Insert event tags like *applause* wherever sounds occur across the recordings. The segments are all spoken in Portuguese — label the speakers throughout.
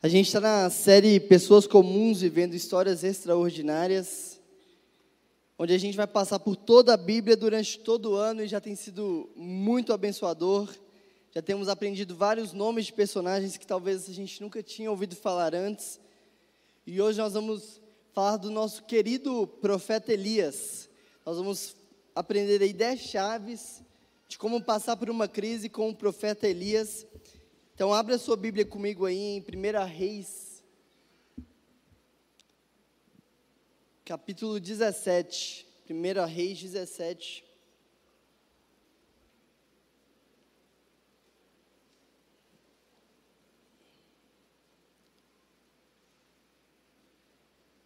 Speaker 1: A gente está na série Pessoas Comuns Vivendo Histórias Extraordinárias, onde a gente vai passar por toda a Bíblia durante todo o ano e já tem sido muito abençoador. Já temos aprendido vários nomes de personagens que talvez a gente nunca tinha ouvido falar antes. E hoje nós vamos falar do nosso querido profeta Elias. Nós vamos aprender aí 10 chaves de como passar por uma crise com o profeta Elias. Então, abra sua Bíblia comigo aí em 1 Reis, capítulo 17. 1 Reis 17.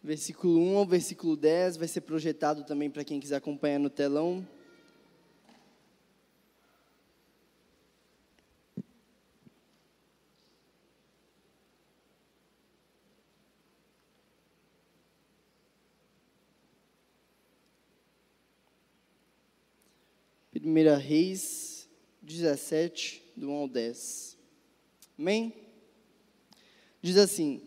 Speaker 1: Versículo 1 ao versículo 10 vai ser projetado também para quem quiser acompanhar no telão. Primeira Reis 17, do 1 ao 10. Amém? Diz assim: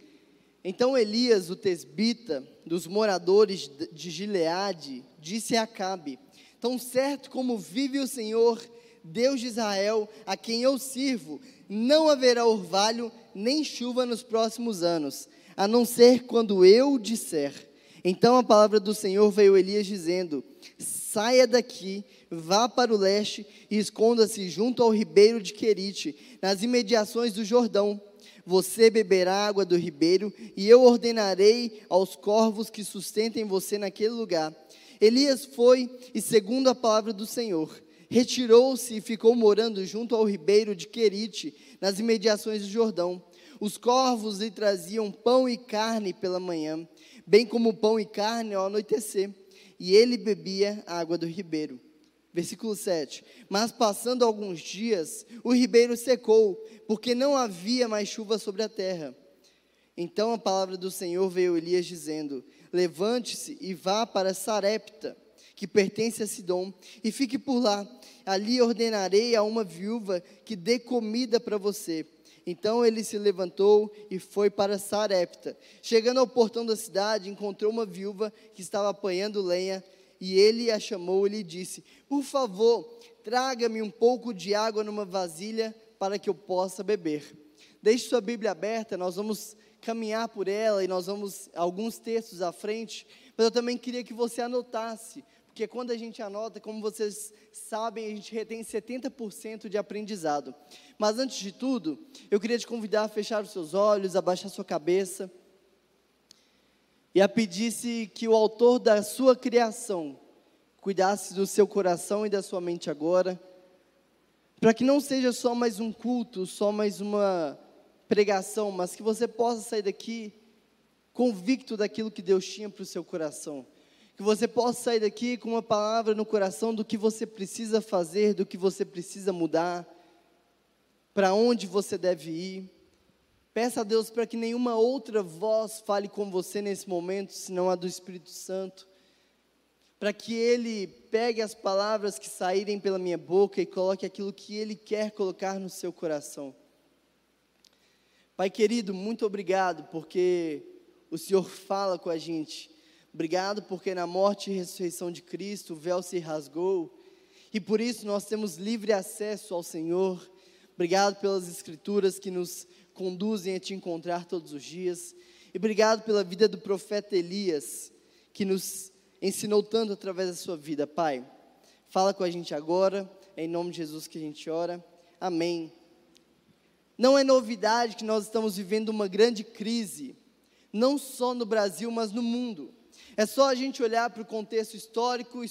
Speaker 1: Então Elias, o tesbita, dos moradores de Gileade, disse a Acabe: Tão certo como vive o Senhor, Deus de Israel, a quem eu sirvo, não haverá orvalho nem chuva nos próximos anos, a não ser quando eu disser. Então a palavra do Senhor veio a Elias dizendo: Saia daqui, vá para o leste e esconda-se junto ao ribeiro de Querite, nas imediações do Jordão. Você beberá água do ribeiro, e eu ordenarei aos corvos que sustentem você naquele lugar. Elias foi, e segundo a palavra do Senhor, retirou-se e ficou morando junto ao ribeiro de Querite, nas imediações do Jordão. Os corvos lhe traziam pão e carne pela manhã, bem como pão e carne ao anoitecer e ele bebia a água do ribeiro. Versículo 7. Mas passando alguns dias, o ribeiro secou, porque não havia mais chuva sobre a terra. Então a palavra do Senhor veio a Elias dizendo: Levante-se e vá para Sarepta, que pertence a Sidom, e fique por lá. Ali ordenarei a uma viúva que dê comida para você. Então ele se levantou e foi para Sarepta. Chegando ao portão da cidade, encontrou uma viúva que estava apanhando lenha, e ele a chamou e lhe disse: Por favor, traga-me um pouco de água numa vasilha para que eu possa beber. Deixe sua Bíblia aberta, nós vamos caminhar por ela e nós vamos alguns textos à frente, mas eu também queria que você anotasse porque quando a gente anota, como vocês sabem, a gente retém 70% de aprendizado. Mas antes de tudo, eu queria te convidar a fechar os seus olhos, abaixar sua cabeça e a pedisse que o autor da sua criação cuidasse do seu coração e da sua mente agora, para que não seja só mais um culto, só mais uma pregação, mas que você possa sair daqui convicto daquilo que Deus tinha para o seu coração que você possa sair daqui com uma palavra no coração do que você precisa fazer, do que você precisa mudar, para onde você deve ir. Peça a Deus para que nenhuma outra voz fale com você nesse momento, senão a do Espírito Santo. Para que Ele pegue as palavras que saírem pela minha boca e coloque aquilo que Ele quer colocar no seu coração. Pai querido, muito obrigado, porque o Senhor fala com a gente Obrigado porque na morte e ressurreição de Cristo o véu se rasgou e por isso nós temos livre acesso ao Senhor. Obrigado pelas escrituras que nos conduzem a te encontrar todos os dias. E obrigado pela vida do profeta Elias, que nos ensinou tanto através da sua vida, Pai. Fala com a gente agora, é em nome de Jesus que a gente ora. Amém. Não é novidade que nós estamos vivendo uma grande crise, não só no Brasil, mas no mundo. É só a gente olhar para o contexto histórico,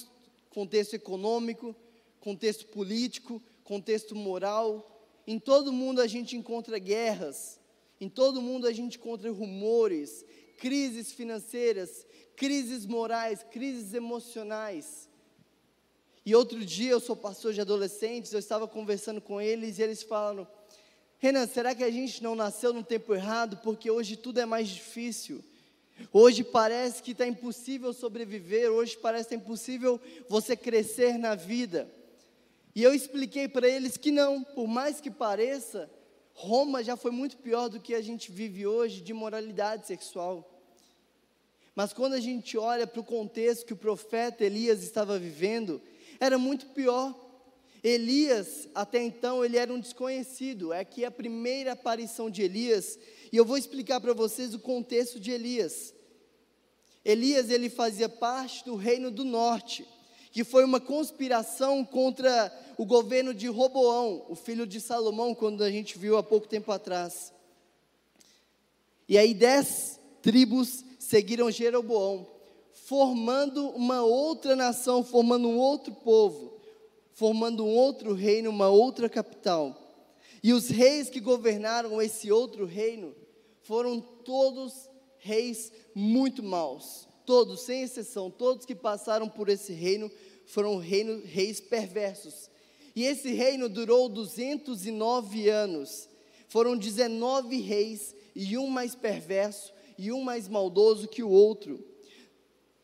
Speaker 1: contexto econômico, contexto político, contexto moral. Em todo mundo a gente encontra guerras, em todo mundo a gente encontra rumores, crises financeiras, crises morais, crises emocionais. E outro dia eu sou pastor de adolescentes, eu estava conversando com eles e eles falam: Renan, será que a gente não nasceu no tempo errado? Porque hoje tudo é mais difícil. Hoje parece que está impossível sobreviver, hoje parece está impossível você crescer na vida. E eu expliquei para eles que não, por mais que pareça, Roma já foi muito pior do que a gente vive hoje de moralidade sexual. Mas quando a gente olha para o contexto que o profeta Elias estava vivendo, era muito pior. Elias, até então, ele era um desconhecido. É aqui a primeira aparição de Elias, e eu vou explicar para vocês o contexto de Elias. Elias, ele fazia parte do reino do norte, que foi uma conspiração contra o governo de Roboão, o filho de Salomão, quando a gente viu há pouco tempo atrás. E aí dez tribos seguiram Jeroboão, formando uma outra nação, formando um outro povo, formando um outro reino, uma outra capital. E os reis que governaram esse outro reino foram todos reis muito maus. Todos, sem exceção, todos que passaram por esse reino foram reino, reis perversos. E esse reino durou 209 anos. Foram 19 reis e um mais perverso e um mais maldoso que o outro.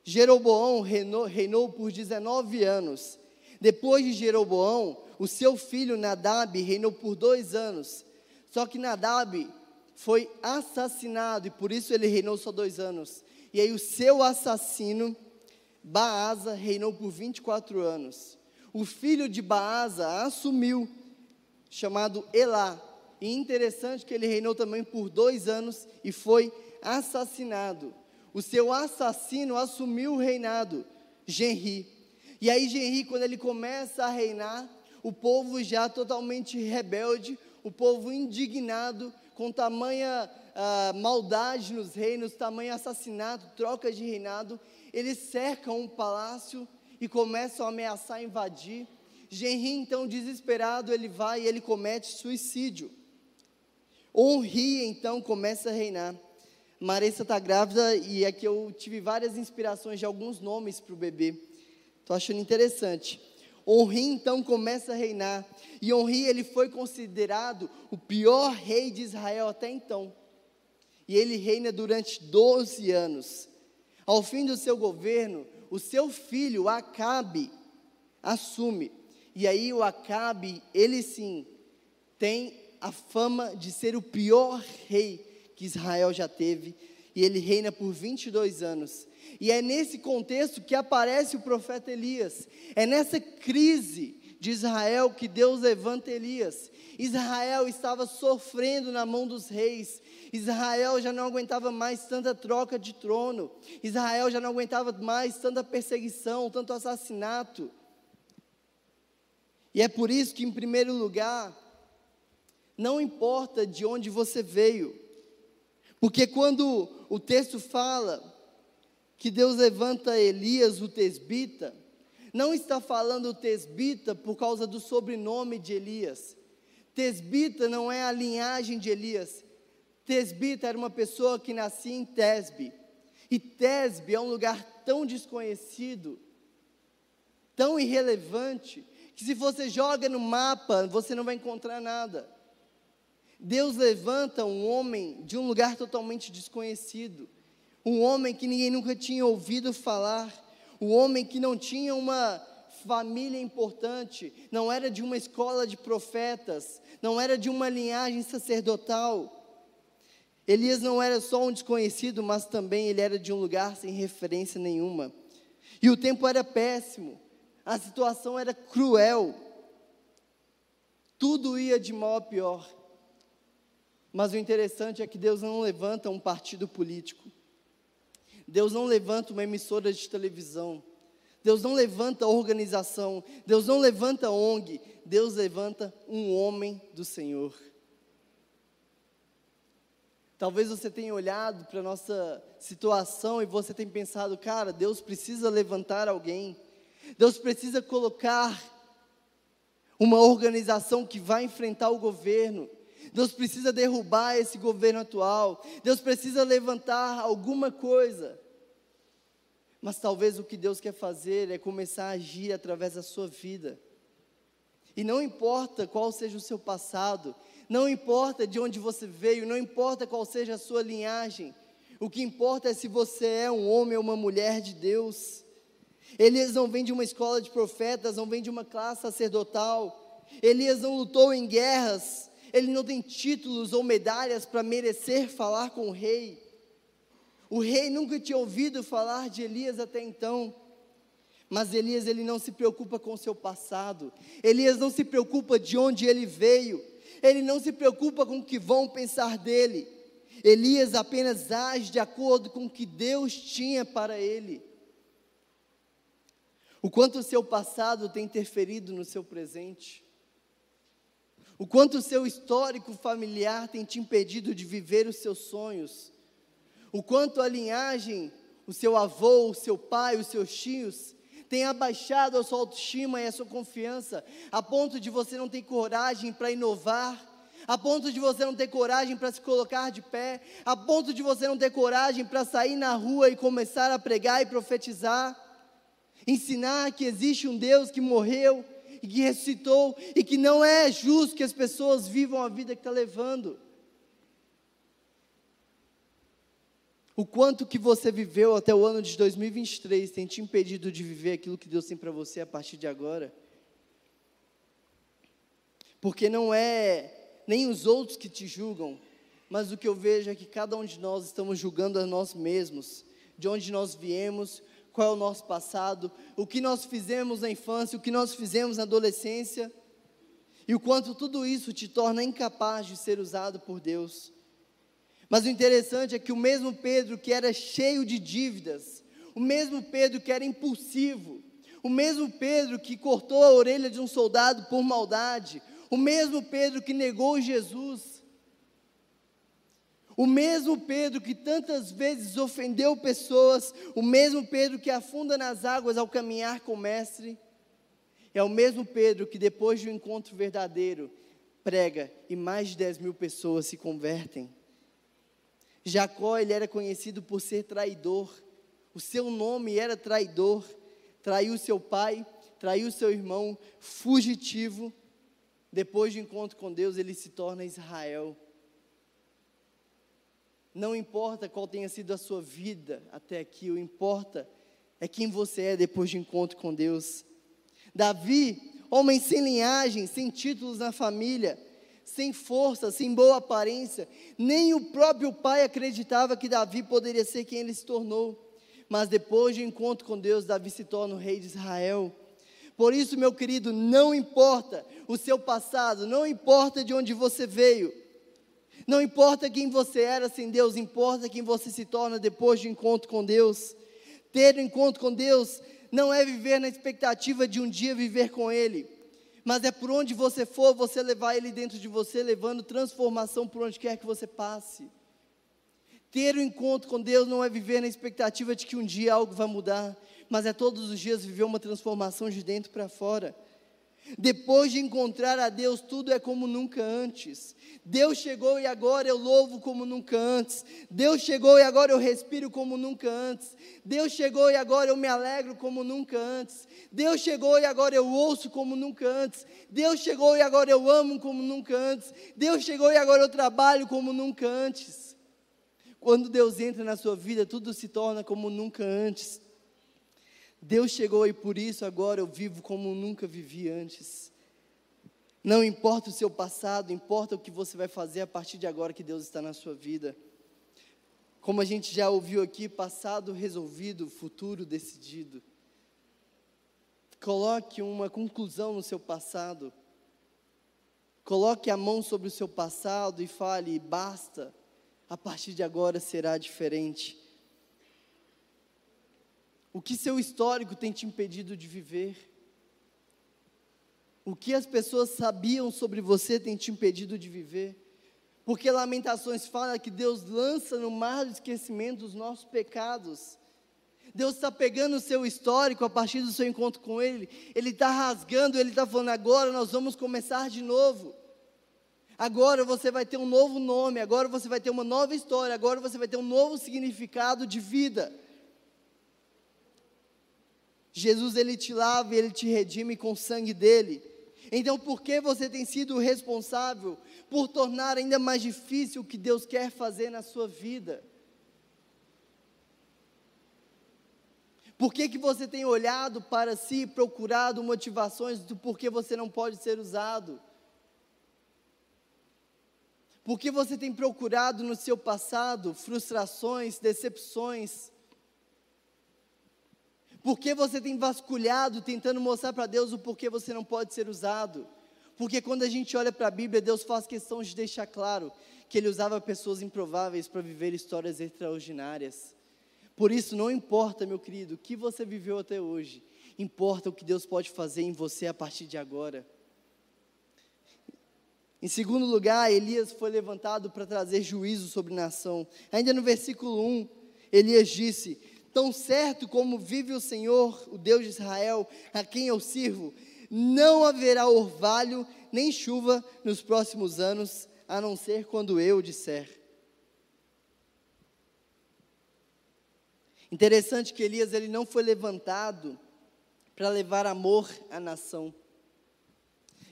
Speaker 1: Jeroboão reinou, reinou por 19 anos. Depois de Jeroboão, o seu filho Nadab reinou por dois anos. Só que Nadab foi assassinado e por isso ele reinou só dois anos. E aí o seu assassino, Baasa, reinou por 24 anos. O filho de Baasa assumiu, chamado Elá. E interessante que ele reinou também por dois anos e foi assassinado. O seu assassino assumiu o reinado, Genri. E aí Genri, quando ele começa a reinar, o povo já totalmente rebelde, o povo indignado, com tamanha uh, maldade nos reinos, tamanho assassinato, troca de reinado, eles cercam um palácio e começam a ameaçar invadir. Genri, então, desesperado, ele vai e ele comete suicídio. Honri, então, começa a reinar. Marissa está grávida e aqui eu tive várias inspirações de alguns nomes para o bebê. Estou achando interessante. Honri então começa a reinar. E Honri ele foi considerado o pior rei de Israel até então. E ele reina durante 12 anos. Ao fim do seu governo, o seu filho Acabe assume. E aí o Acabe, ele sim, tem a fama de ser o pior rei que Israel já teve, e ele reina por 22 anos. E é nesse contexto que aparece o profeta Elias. É nessa crise de Israel que Deus levanta Elias. Israel estava sofrendo na mão dos reis. Israel já não aguentava mais tanta troca de trono. Israel já não aguentava mais tanta perseguição, tanto assassinato. E é por isso que, em primeiro lugar, não importa de onde você veio, porque quando o texto fala que Deus levanta Elias, o tesbita, não está falando tesbita por causa do sobrenome de Elias. Tesbita não é a linhagem de Elias. Tesbita era uma pessoa que nascia em Tesbe. E Tesbe é um lugar tão desconhecido, tão irrelevante, que se você joga no mapa, você não vai encontrar nada. Deus levanta um homem de um lugar totalmente desconhecido, um homem que ninguém nunca tinha ouvido falar, um homem que não tinha uma família importante, não era de uma escola de profetas, não era de uma linhagem sacerdotal. Elias não era só um desconhecido, mas também ele era de um lugar sem referência nenhuma. E o tempo era péssimo, a situação era cruel, tudo ia de mal a pior. Mas o interessante é que Deus não levanta um partido político. Deus não levanta uma emissora de televisão. Deus não levanta organização. Deus não levanta ONG. Deus levanta um homem do Senhor. Talvez você tenha olhado para a nossa situação e você tenha pensado, cara, Deus precisa levantar alguém. Deus precisa colocar uma organização que vai enfrentar o governo. Deus precisa derrubar esse governo atual. Deus precisa levantar alguma coisa. Mas talvez o que Deus quer fazer é começar a agir através da sua vida. E não importa qual seja o seu passado, não importa de onde você veio, não importa qual seja a sua linhagem, o que importa é se você é um homem ou uma mulher de Deus. Elias não vem de uma escola de profetas, não vem de uma classe sacerdotal. Elias não lutou em guerras, ele não tem títulos ou medalhas para merecer falar com o rei. O rei nunca tinha ouvido falar de Elias até então. Mas Elias ele não se preocupa com o seu passado. Elias não se preocupa de onde ele veio. Ele não se preocupa com o que vão pensar dele. Elias apenas age de acordo com o que Deus tinha para ele. O quanto o seu passado tem interferido no seu presente. O quanto o seu histórico familiar tem te impedido de viver os seus sonhos. O quanto a linhagem, o seu avô, o seu pai, os seus tios tem abaixado a sua autoestima e a sua confiança, a ponto de você não ter coragem para inovar, a ponto de você não ter coragem para se colocar de pé, a ponto de você não ter coragem para sair na rua e começar a pregar e profetizar, ensinar que existe um Deus que morreu e que ressuscitou e que não é justo que as pessoas vivam a vida que está levando. O quanto que você viveu até o ano de 2023 tem te impedido de viver aquilo que Deus tem para você a partir de agora? Porque não é nem os outros que te julgam, mas o que eu vejo é que cada um de nós estamos julgando a nós mesmos, de onde nós viemos, qual é o nosso passado, o que nós fizemos na infância, o que nós fizemos na adolescência, e o quanto tudo isso te torna incapaz de ser usado por Deus. Mas o interessante é que o mesmo Pedro que era cheio de dívidas, o mesmo Pedro que era impulsivo, o mesmo Pedro que cortou a orelha de um soldado por maldade, o mesmo Pedro que negou Jesus, o mesmo Pedro que tantas vezes ofendeu pessoas, o mesmo Pedro que afunda nas águas ao caminhar com o Mestre, é o mesmo Pedro que depois de um encontro verdadeiro prega e mais de 10 mil pessoas se convertem. Jacó, ele era conhecido por ser traidor. O seu nome era traidor. Traiu seu pai, traiu seu irmão, fugitivo. Depois de encontro com Deus, ele se torna Israel. Não importa qual tenha sido a sua vida até aqui, o importa é quem você é depois de encontro com Deus. Davi, homem sem linhagem, sem títulos na família, sem força, sem boa aparência. Nem o próprio pai acreditava que Davi poderia ser quem ele se tornou. Mas depois de um encontro com Deus, Davi se torna o rei de Israel. Por isso, meu querido, não importa o seu passado, não importa de onde você veio, não importa quem você era sem Deus, importa quem você se torna depois de um encontro com Deus. Ter um encontro com Deus não é viver na expectativa de um dia viver com Ele, mas é por onde você for, você levar Ele dentro de você, levando transformação por onde quer que você passe. Ter o um encontro com Deus não é viver na expectativa de que um dia algo vai mudar, mas é todos os dias viver uma transformação de dentro para fora. Depois de encontrar a Deus, tudo é como nunca antes. Deus chegou e agora eu louvo como nunca antes. Deus chegou e agora eu respiro como nunca antes. Deus chegou e agora eu me alegro como nunca antes. Deus chegou e agora eu ouço como nunca antes. Deus chegou e agora eu amo como nunca antes. Deus chegou e agora eu trabalho como nunca antes. Quando Deus entra na sua vida, tudo se torna como nunca antes. Deus chegou e por isso agora eu vivo como nunca vivi antes. Não importa o seu passado, importa o que você vai fazer a partir de agora que Deus está na sua vida. Como a gente já ouviu aqui, passado resolvido, futuro decidido. Coloque uma conclusão no seu passado. Coloque a mão sobre o seu passado e fale: basta, a partir de agora será diferente. O que seu histórico tem te impedido de viver? O que as pessoas sabiam sobre você tem te impedido de viver? Porque Lamentações fala que Deus lança no mar do esquecimento os nossos pecados. Deus está pegando o seu histórico a partir do seu encontro com Ele, Ele está rasgando, Ele está falando: agora nós vamos começar de novo. Agora você vai ter um novo nome, agora você vai ter uma nova história, agora você vai ter um novo significado de vida. Jesus ele te lava e ele te redime com o sangue dele. Então, por que você tem sido responsável por tornar ainda mais difícil o que Deus quer fazer na sua vida? Por que, que você tem olhado para si, procurado motivações do porquê você não pode ser usado? Porque você tem procurado no seu passado frustrações, decepções? Porque você tem vasculhado, tentando mostrar para Deus o porquê você não pode ser usado? Porque quando a gente olha para a Bíblia, Deus faz questão de deixar claro que Ele usava pessoas improváveis para viver histórias extraordinárias. Por isso, não importa, meu querido, o que você viveu até hoje, importa o que Deus pode fazer em você a partir de agora. Em segundo lugar, Elias foi levantado para trazer juízo sobre a nação. Ainda no versículo 1, Elias disse: Tão certo como vive o Senhor, o Deus de Israel, a quem eu sirvo, não haverá orvalho nem chuva nos próximos anos, a não ser quando eu disser. Interessante que Elias ele não foi levantado para levar amor à nação.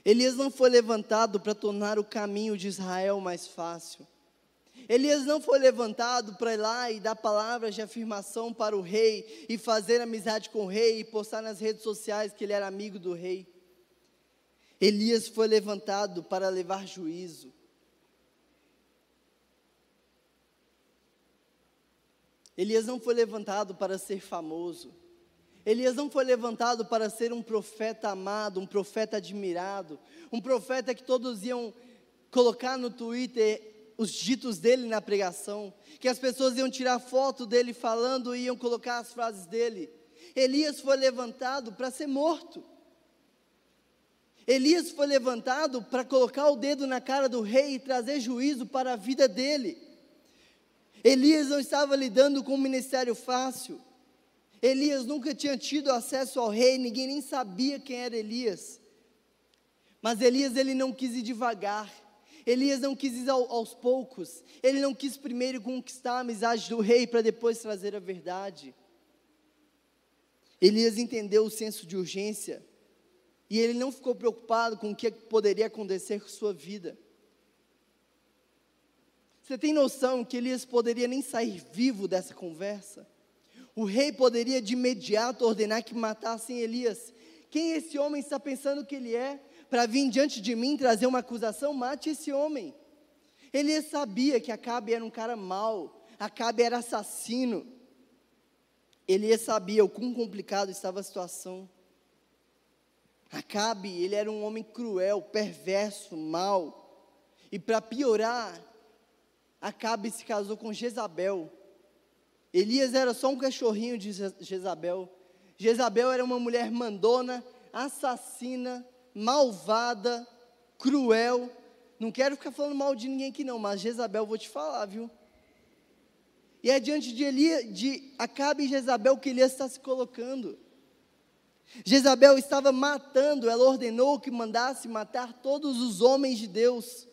Speaker 1: Elias não foi levantado para tornar o caminho de Israel mais fácil. Elias não foi levantado para ir lá e dar palavras de afirmação para o rei e fazer amizade com o rei e postar nas redes sociais que ele era amigo do rei. Elias foi levantado para levar juízo. Elias não foi levantado para ser famoso. Elias não foi levantado para ser um profeta amado, um profeta admirado, um profeta que todos iam colocar no Twitter os ditos dele na pregação, que as pessoas iam tirar foto dele falando e iam colocar as frases dele. Elias foi levantado para ser morto. Elias foi levantado para colocar o dedo na cara do rei e trazer juízo para a vida dele. Elias não estava lidando com um ministério fácil. Elias nunca tinha tido acesso ao rei, ninguém nem sabia quem era Elias. Mas Elias ele não quis ir devagar. Elias não quis ir ao, aos poucos. Ele não quis primeiro conquistar a amizade do rei para depois trazer a verdade. Elias entendeu o senso de urgência e ele não ficou preocupado com o que poderia acontecer com sua vida. Você tem noção que Elias poderia nem sair vivo dessa conversa? O rei poderia de imediato ordenar que matassem Elias. Quem esse homem está pensando que ele é? Para vir diante de mim trazer uma acusação? Mate esse homem. Elias sabia que Acabe era um cara mau, Acabe era assassino. Elias sabia o quão complicado estava a situação. Acabe, ele era um homem cruel, perverso, mau. E para piorar, Acabe se casou com Jezabel, Elias era só um cachorrinho de Jezabel. Jezabel era uma mulher mandona, assassina, malvada, cruel. Não quero ficar falando mal de ninguém aqui não, mas Jezabel vou te falar, viu? E é diante de, Elias, de Acabe e Jezabel que Elias está se colocando. Jezabel estava matando, ela ordenou que mandasse matar todos os homens de Deus,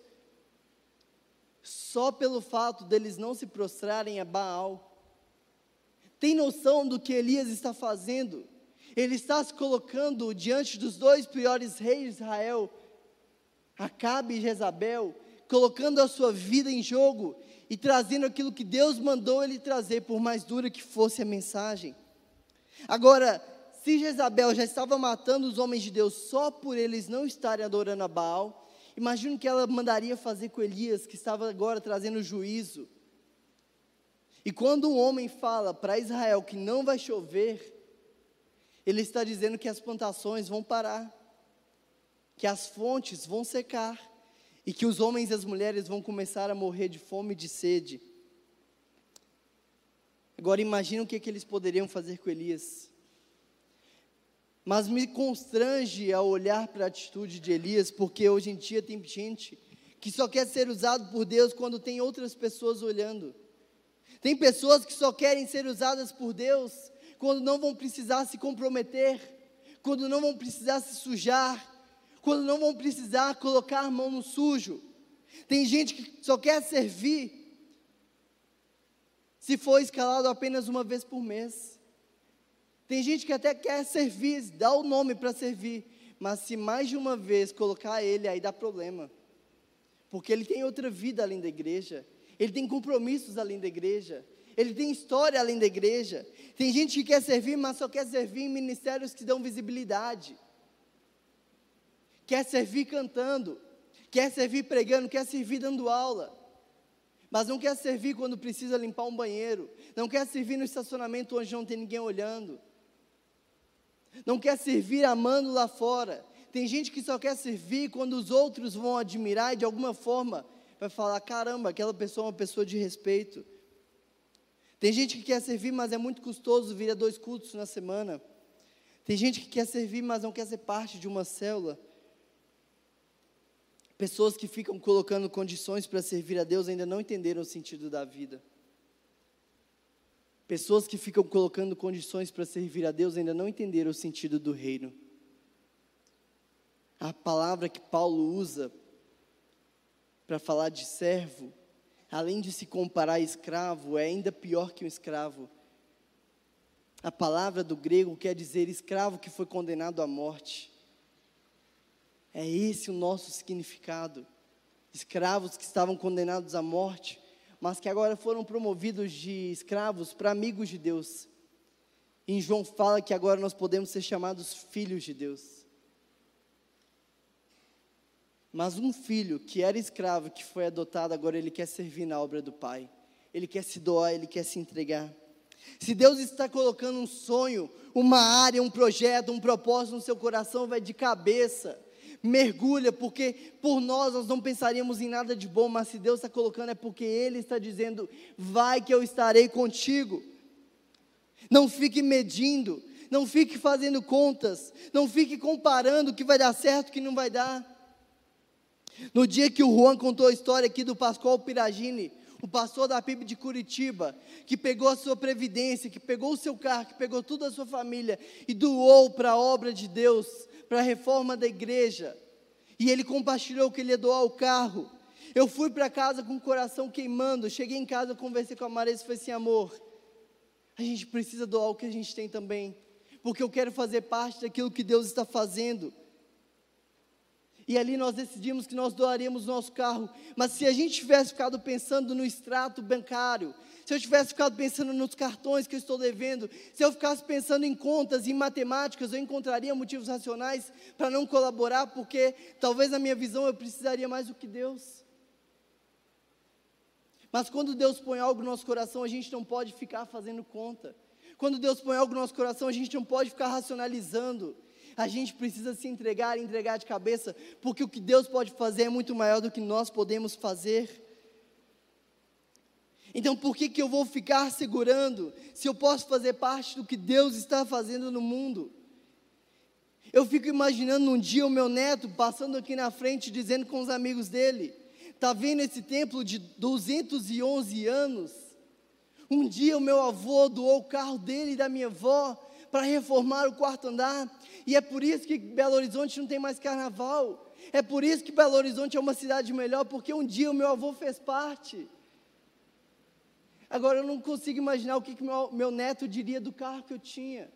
Speaker 1: só pelo fato deles não se prostrarem a Baal. Tem noção do que Elias está fazendo? Ele está se colocando diante dos dois piores reis de Israel, Acabe e Jezabel, colocando a sua vida em jogo e trazendo aquilo que Deus mandou ele trazer, por mais dura que fosse a mensagem. Agora, se Jezabel já estava matando os homens de Deus só por eles não estarem adorando a Baal, imagine o que ela mandaria fazer com Elias, que estava agora trazendo juízo. E quando um homem fala para Israel que não vai chover, ele está dizendo que as plantações vão parar, que as fontes vão secar e que os homens e as mulheres vão começar a morrer de fome e de sede. Agora imagina o que, que eles poderiam fazer com Elias. Mas me constrange ao olhar para a atitude de Elias, porque hoje em dia tem gente que só quer ser usado por Deus quando tem outras pessoas olhando. Tem pessoas que só querem ser usadas por Deus quando não vão precisar se comprometer, quando não vão precisar se sujar, quando não vão precisar colocar a mão no sujo. Tem gente que só quer servir se for escalado apenas uma vez por mês. Tem gente que até quer servir, dá o nome para servir, mas se mais de uma vez colocar ele, aí dá problema. Porque ele tem outra vida além da igreja ele tem compromissos além da igreja, ele tem história além da igreja. Tem gente que quer servir, mas só quer servir em ministérios que dão visibilidade. Quer servir cantando, quer servir pregando, quer servir dando aula, mas não quer servir quando precisa limpar um banheiro, não quer servir no estacionamento onde não tem ninguém olhando, não quer servir amando lá fora. Tem gente que só quer servir quando os outros vão admirar e de alguma forma vai falar: caramba, aquela pessoa é uma pessoa de respeito. Tem gente que quer servir, mas é muito custoso vir a dois cultos na semana. Tem gente que quer servir, mas não quer ser parte de uma célula. Pessoas que ficam colocando condições para servir a Deus ainda não entenderam o sentido da vida. Pessoas que ficam colocando condições para servir a Deus ainda não entenderam o sentido do reino. A palavra que Paulo usa para falar de servo, além de se comparar a escravo, é ainda pior que um escravo. A palavra do grego quer dizer escravo que foi condenado à morte. É esse o nosso significado. Escravos que estavam condenados à morte, mas que agora foram promovidos de escravos para amigos de Deus. Em João fala que agora nós podemos ser chamados filhos de Deus. Mas um filho que era escravo, que foi adotado, agora ele quer servir na obra do Pai. Ele quer se doar, ele quer se entregar. Se Deus está colocando um sonho, uma área, um projeto, um propósito no seu coração, vai de cabeça mergulha, porque por nós nós não pensaríamos em nada de bom, mas se Deus está colocando é porque Ele está dizendo: vai que eu estarei contigo. Não fique medindo, não fique fazendo contas, não fique comparando o que vai dar certo, o que não vai dar. No dia que o Juan contou a história aqui do Pascoal Piragini, o pastor da PIB de Curitiba, que pegou a sua previdência, que pegou o seu carro, que pegou toda a sua família e doou para a obra de Deus, para a reforma da igreja. E ele compartilhou que ele ia doar o carro. Eu fui para casa com o coração queimando. Cheguei em casa, conversei com a Marisa e falei assim: amor, a gente precisa doar o que a gente tem também, porque eu quero fazer parte daquilo que Deus está fazendo. E ali nós decidimos que nós doaríamos nosso carro. Mas se a gente tivesse ficado pensando no extrato bancário, se eu tivesse ficado pensando nos cartões que eu estou devendo, se eu ficasse pensando em contas, em matemáticas, eu encontraria motivos racionais para não colaborar, porque talvez na minha visão eu precisaria mais do que Deus. Mas quando Deus põe algo no nosso coração, a gente não pode ficar fazendo conta. Quando Deus põe algo no nosso coração, a gente não pode ficar racionalizando. A gente precisa se entregar, entregar de cabeça, porque o que Deus pode fazer é muito maior do que nós podemos fazer. Então por que, que eu vou ficar segurando se eu posso fazer parte do que Deus está fazendo no mundo? Eu fico imaginando um dia o meu neto passando aqui na frente dizendo com os amigos dele: Está vendo esse templo de 211 anos? Um dia o meu avô doou o carro dele e da minha avó para reformar o quarto andar, e é por isso que Belo Horizonte não tem mais carnaval. É por isso que Belo Horizonte é uma cidade melhor, porque um dia o meu avô fez parte. Agora eu não consigo imaginar o que, que meu, meu neto diria do carro que eu tinha.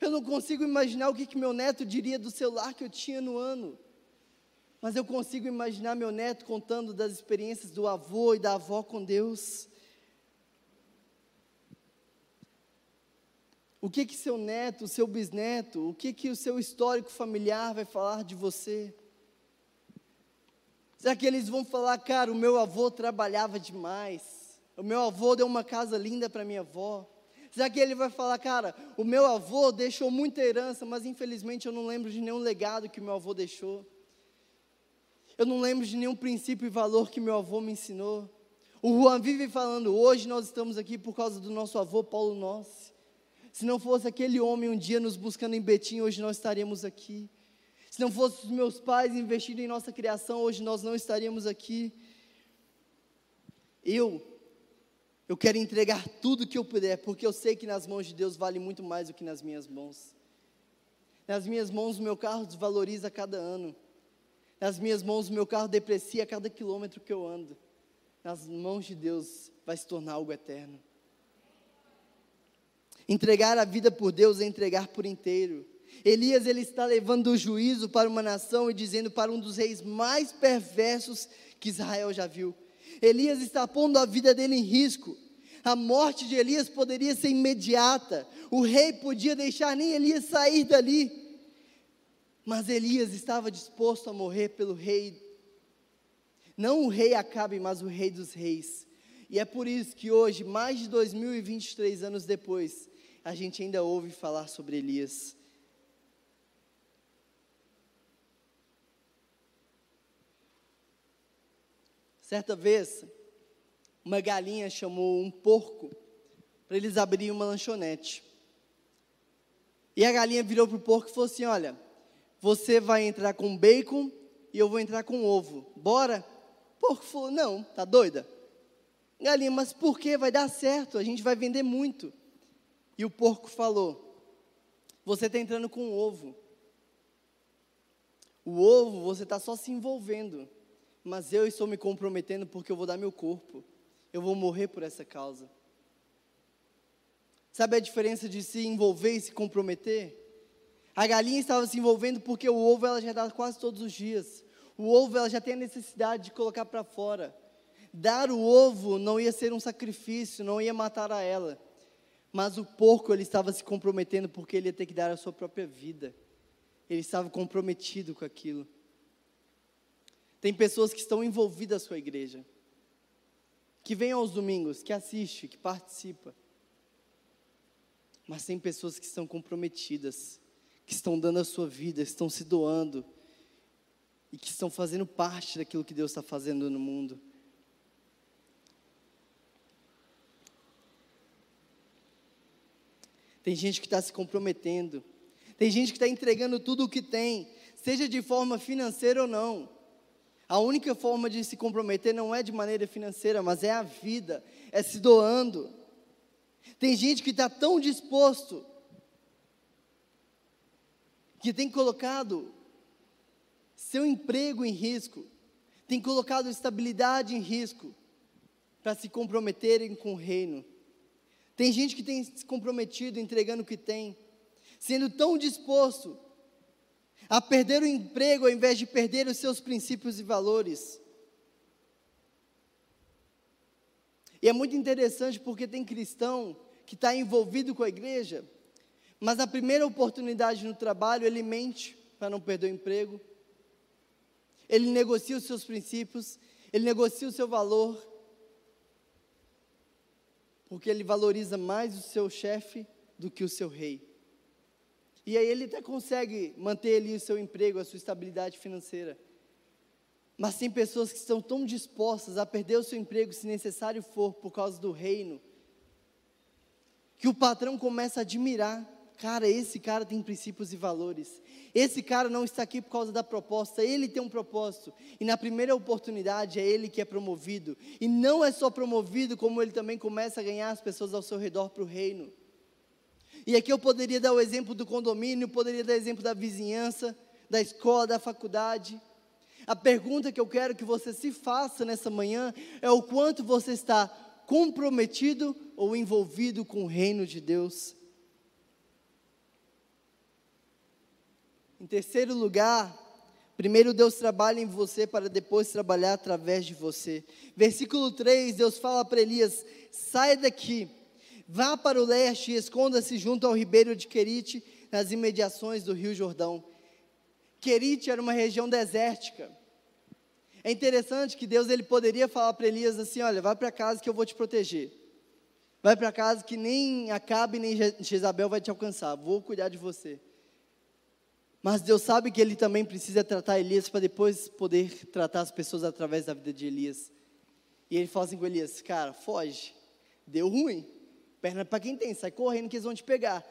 Speaker 1: Eu não consigo imaginar o que, que meu neto diria do celular que eu tinha no ano. Mas eu consigo imaginar meu neto contando das experiências do avô e da avó com Deus. O que que seu neto, seu bisneto, o que que o seu histórico familiar vai falar de você? Será que eles vão falar, cara, o meu avô trabalhava demais? O meu avô deu uma casa linda para minha avó. Será que ele vai falar, cara, o meu avô deixou muita herança, mas infelizmente eu não lembro de nenhum legado que meu avô deixou. Eu não lembro de nenhum princípio e valor que meu avô me ensinou. O Juan vive falando, hoje nós estamos aqui por causa do nosso avô Paulo Nossi. Se não fosse aquele homem um dia nos buscando em Betim, hoje nós estaríamos aqui. Se não fossem os meus pais investindo em nossa criação, hoje nós não estaríamos aqui. Eu eu quero entregar tudo que eu puder, porque eu sei que nas mãos de Deus vale muito mais do que nas minhas mãos. Nas minhas mãos, o meu carro desvaloriza a cada ano. Nas minhas mãos, o meu carro deprecia a cada quilômetro que eu ando. Nas mãos de Deus, vai se tornar algo eterno. Entregar a vida por Deus é entregar por inteiro. Elias ele está levando o juízo para uma nação e dizendo para um dos reis mais perversos que Israel já viu. Elias está pondo a vida dele em risco. A morte de Elias poderia ser imediata. O rei podia deixar nem Elias sair dali. Mas Elias estava disposto a morrer pelo rei Não o rei Acabe, mas o rei dos reis. E é por isso que hoje, mais de 2023 anos depois, a gente ainda ouve falar sobre Elias. Certa vez, uma galinha chamou um porco para eles abrirem uma lanchonete. E a galinha virou para o porco e falou assim: Olha, você vai entrar com bacon e eu vou entrar com ovo. Bora? O porco falou: Não, tá doida? Galinha, mas por que? Vai dar certo, a gente vai vender muito. E o porco falou: Você está entrando com ovo. O ovo você está só se envolvendo, mas eu estou me comprometendo porque eu vou dar meu corpo. Eu vou morrer por essa causa. Sabe a diferença de se envolver e se comprometer? A galinha estava se envolvendo porque o ovo ela já dá quase todos os dias. O ovo ela já tem a necessidade de colocar para fora. Dar o ovo não ia ser um sacrifício, não ia matar a ela. Mas o porco ele estava se comprometendo porque ele ia ter que dar a sua própria vida. Ele estava comprometido com aquilo. Tem pessoas que estão envolvidas com a igreja, que vêm aos domingos, que assiste, que participa. Mas tem pessoas que estão comprometidas, que estão dando a sua vida, estão se doando e que estão fazendo parte daquilo que Deus está fazendo no mundo. Tem gente que está se comprometendo, tem gente que está entregando tudo o que tem, seja de forma financeira ou não. A única forma de se comprometer não é de maneira financeira, mas é a vida, é se doando. Tem gente que está tão disposto que tem colocado seu emprego em risco, tem colocado estabilidade em risco para se comprometerem com o reino. Tem gente que tem se comprometido entregando o que tem, sendo tão disposto a perder o emprego ao invés de perder os seus princípios e valores. E é muito interessante porque tem cristão que está envolvido com a igreja, mas na primeira oportunidade no trabalho ele mente para não perder o emprego, ele negocia os seus princípios, ele negocia o seu valor, porque ele valoriza mais o seu chefe do que o seu rei. E aí ele até consegue manter ali o seu emprego, a sua estabilidade financeira. Mas tem pessoas que estão tão dispostas a perder o seu emprego, se necessário for, por causa do reino, que o patrão começa a admirar. Cara, esse cara tem princípios e valores. Esse cara não está aqui por causa da proposta, ele tem um propósito. E na primeira oportunidade é ele que é promovido. E não é só promovido, como ele também começa a ganhar as pessoas ao seu redor para o reino. E aqui eu poderia dar o exemplo do condomínio, poderia dar o exemplo da vizinhança, da escola, da faculdade. A pergunta que eu quero que você se faça nessa manhã é o quanto você está comprometido ou envolvido com o reino de Deus. Em terceiro lugar, primeiro Deus trabalha em você para depois trabalhar através de você. Versículo 3, Deus fala para Elias: saia daqui Vá para o leste e esconda-se junto ao ribeiro de Querite, nas imediações do rio Jordão. Querite era uma região desértica. É interessante que Deus ele poderia falar para Elias assim: olha, vai para casa que eu vou te proteger. Vai para casa que nem Acabe nem Jezabel vai te alcançar. Vou cuidar de você. Mas Deus sabe que ele também precisa tratar Elias para depois poder tratar as pessoas através da vida de Elias. E ele fala assim com Elias: cara, foge. Deu ruim. Perna para quem tem, sai correndo que eles vão te pegar.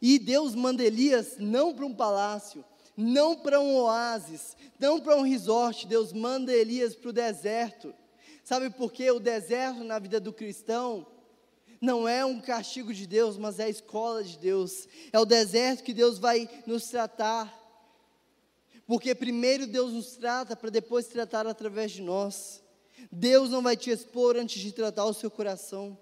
Speaker 1: E Deus manda Elias não para um palácio, não para um oásis, não para um resort, Deus manda Elias para o deserto. Sabe por quê? O deserto na vida do cristão não é um castigo de Deus, mas é a escola de Deus. É o deserto que Deus vai nos tratar. Porque primeiro Deus nos trata para depois tratar através de nós. Deus não vai te expor antes de tratar o seu coração.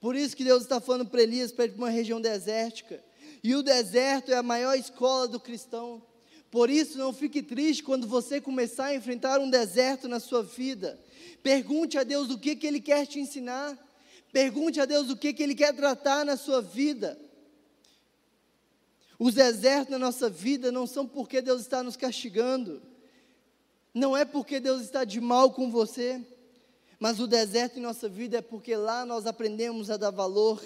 Speaker 1: Por isso que Deus está falando para Elias para ir para uma região desértica. E o deserto é a maior escola do cristão. Por isso, não fique triste quando você começar a enfrentar um deserto na sua vida. Pergunte a Deus o que, que Ele quer te ensinar. Pergunte a Deus o que, que Ele quer tratar na sua vida. Os desertos na nossa vida não são porque Deus está nos castigando. Não é porque Deus está de mal com você, mas o deserto em nossa vida é porque lá nós aprendemos a dar valor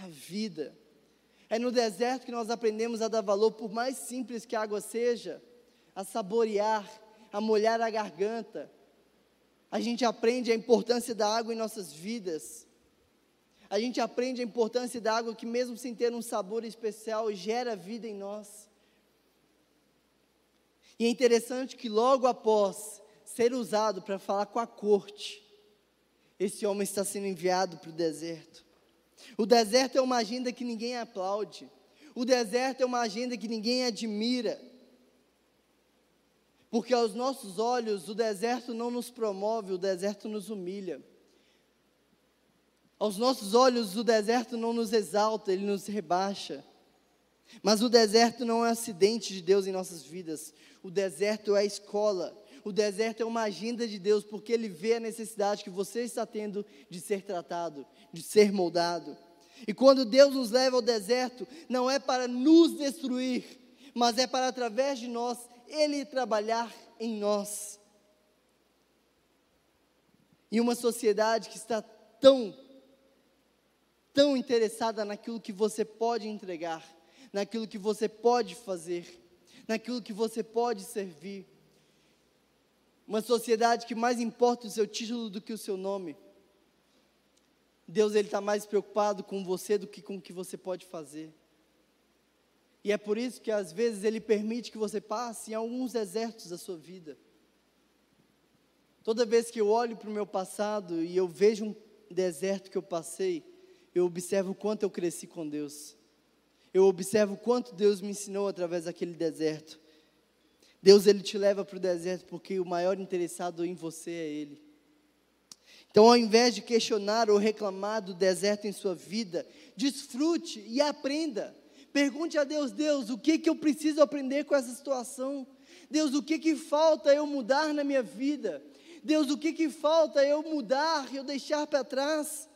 Speaker 1: à vida. É no deserto que nós aprendemos a dar valor, por mais simples que a água seja, a saborear, a molhar a garganta. A gente aprende a importância da água em nossas vidas. A gente aprende a importância da água que, mesmo sem ter um sabor especial, gera vida em nós. E é interessante que, logo após ser usado para falar com a corte, esse homem está sendo enviado para o deserto. O deserto é uma agenda que ninguém aplaude. O deserto é uma agenda que ninguém admira. Porque aos nossos olhos, o deserto não nos promove, o deserto nos humilha. Aos nossos olhos, o deserto não nos exalta, ele nos rebaixa. Mas o deserto não é um acidente de Deus em nossas vidas. O deserto é a escola. O deserto é uma agenda de Deus, porque Ele vê a necessidade que você está tendo de ser tratado, de ser moldado. E quando Deus nos leva ao deserto, não é para nos destruir, mas é para, através de nós, Ele trabalhar em nós. E uma sociedade que está tão, tão interessada naquilo que você pode entregar, naquilo que você pode fazer, naquilo que você pode servir, uma sociedade que mais importa o seu título do que o seu nome. Deus ele está mais preocupado com você do que com o que você pode fazer. E é por isso que às vezes ele permite que você passe em alguns desertos da sua vida. Toda vez que eu olho para o meu passado e eu vejo um deserto que eu passei, eu observo o quanto eu cresci com Deus. Eu observo o quanto Deus me ensinou através daquele deserto. Deus ele te leva para o deserto porque o maior interessado em você é Ele. Então, ao invés de questionar ou reclamar do deserto em sua vida, desfrute e aprenda. Pergunte a Deus, Deus, o que que eu preciso aprender com essa situação? Deus, o que que falta eu mudar na minha vida? Deus, o que que falta eu mudar, eu deixar para trás?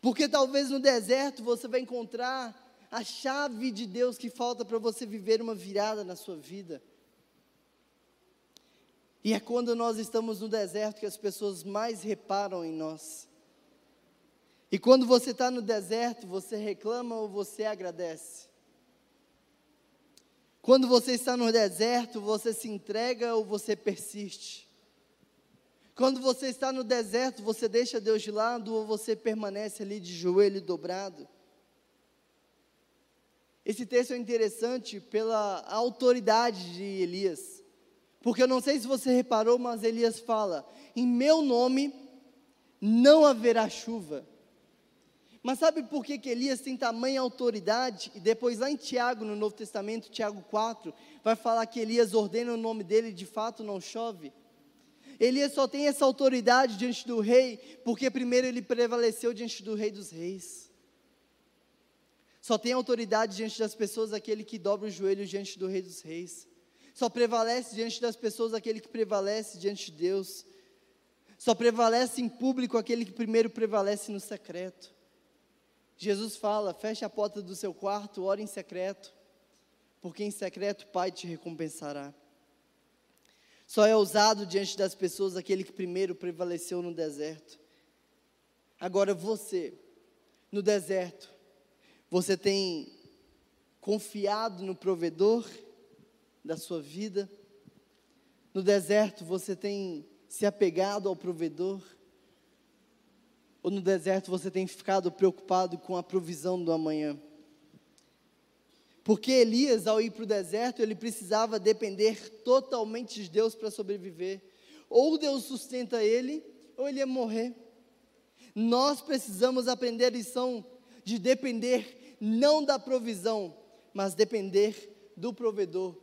Speaker 1: Porque talvez no deserto você vai encontrar a chave de Deus que falta para você viver uma virada na sua vida. E é quando nós estamos no deserto que as pessoas mais reparam em nós. E quando você está no deserto, você reclama ou você agradece? Quando você está no deserto, você se entrega ou você persiste? Quando você está no deserto, você deixa Deus de lado ou você permanece ali de joelho dobrado? Esse texto é interessante pela autoridade de Elias. Porque eu não sei se você reparou, mas Elias fala: em meu nome não haverá chuva. Mas sabe por que, que Elias tem tamanha autoridade? E depois lá em Tiago, no Novo Testamento, Tiago 4, vai falar que Elias ordena o nome dele e de fato não chove. Elias só tem essa autoridade diante do rei, porque primeiro ele prevaleceu diante do rei dos reis. Só tem autoridade diante das pessoas aquele que dobra os joelhos diante do Rei dos Reis. Só prevalece diante das pessoas aquele que prevalece diante de Deus. Só prevalece em público aquele que primeiro prevalece no secreto. Jesus fala: feche a porta do seu quarto, ore em secreto, porque em secreto o Pai te recompensará. Só é ousado diante das pessoas aquele que primeiro prevaleceu no deserto. Agora você, no deserto, você tem confiado no provedor da sua vida? No deserto você tem se apegado ao provedor? Ou no deserto você tem ficado preocupado com a provisão do amanhã? Porque Elias, ao ir para o deserto, ele precisava depender totalmente de Deus para sobreviver. Ou Deus sustenta ele, ou ele ia morrer. Nós precisamos aprender a lição de depender não da provisão, mas depender do provedor.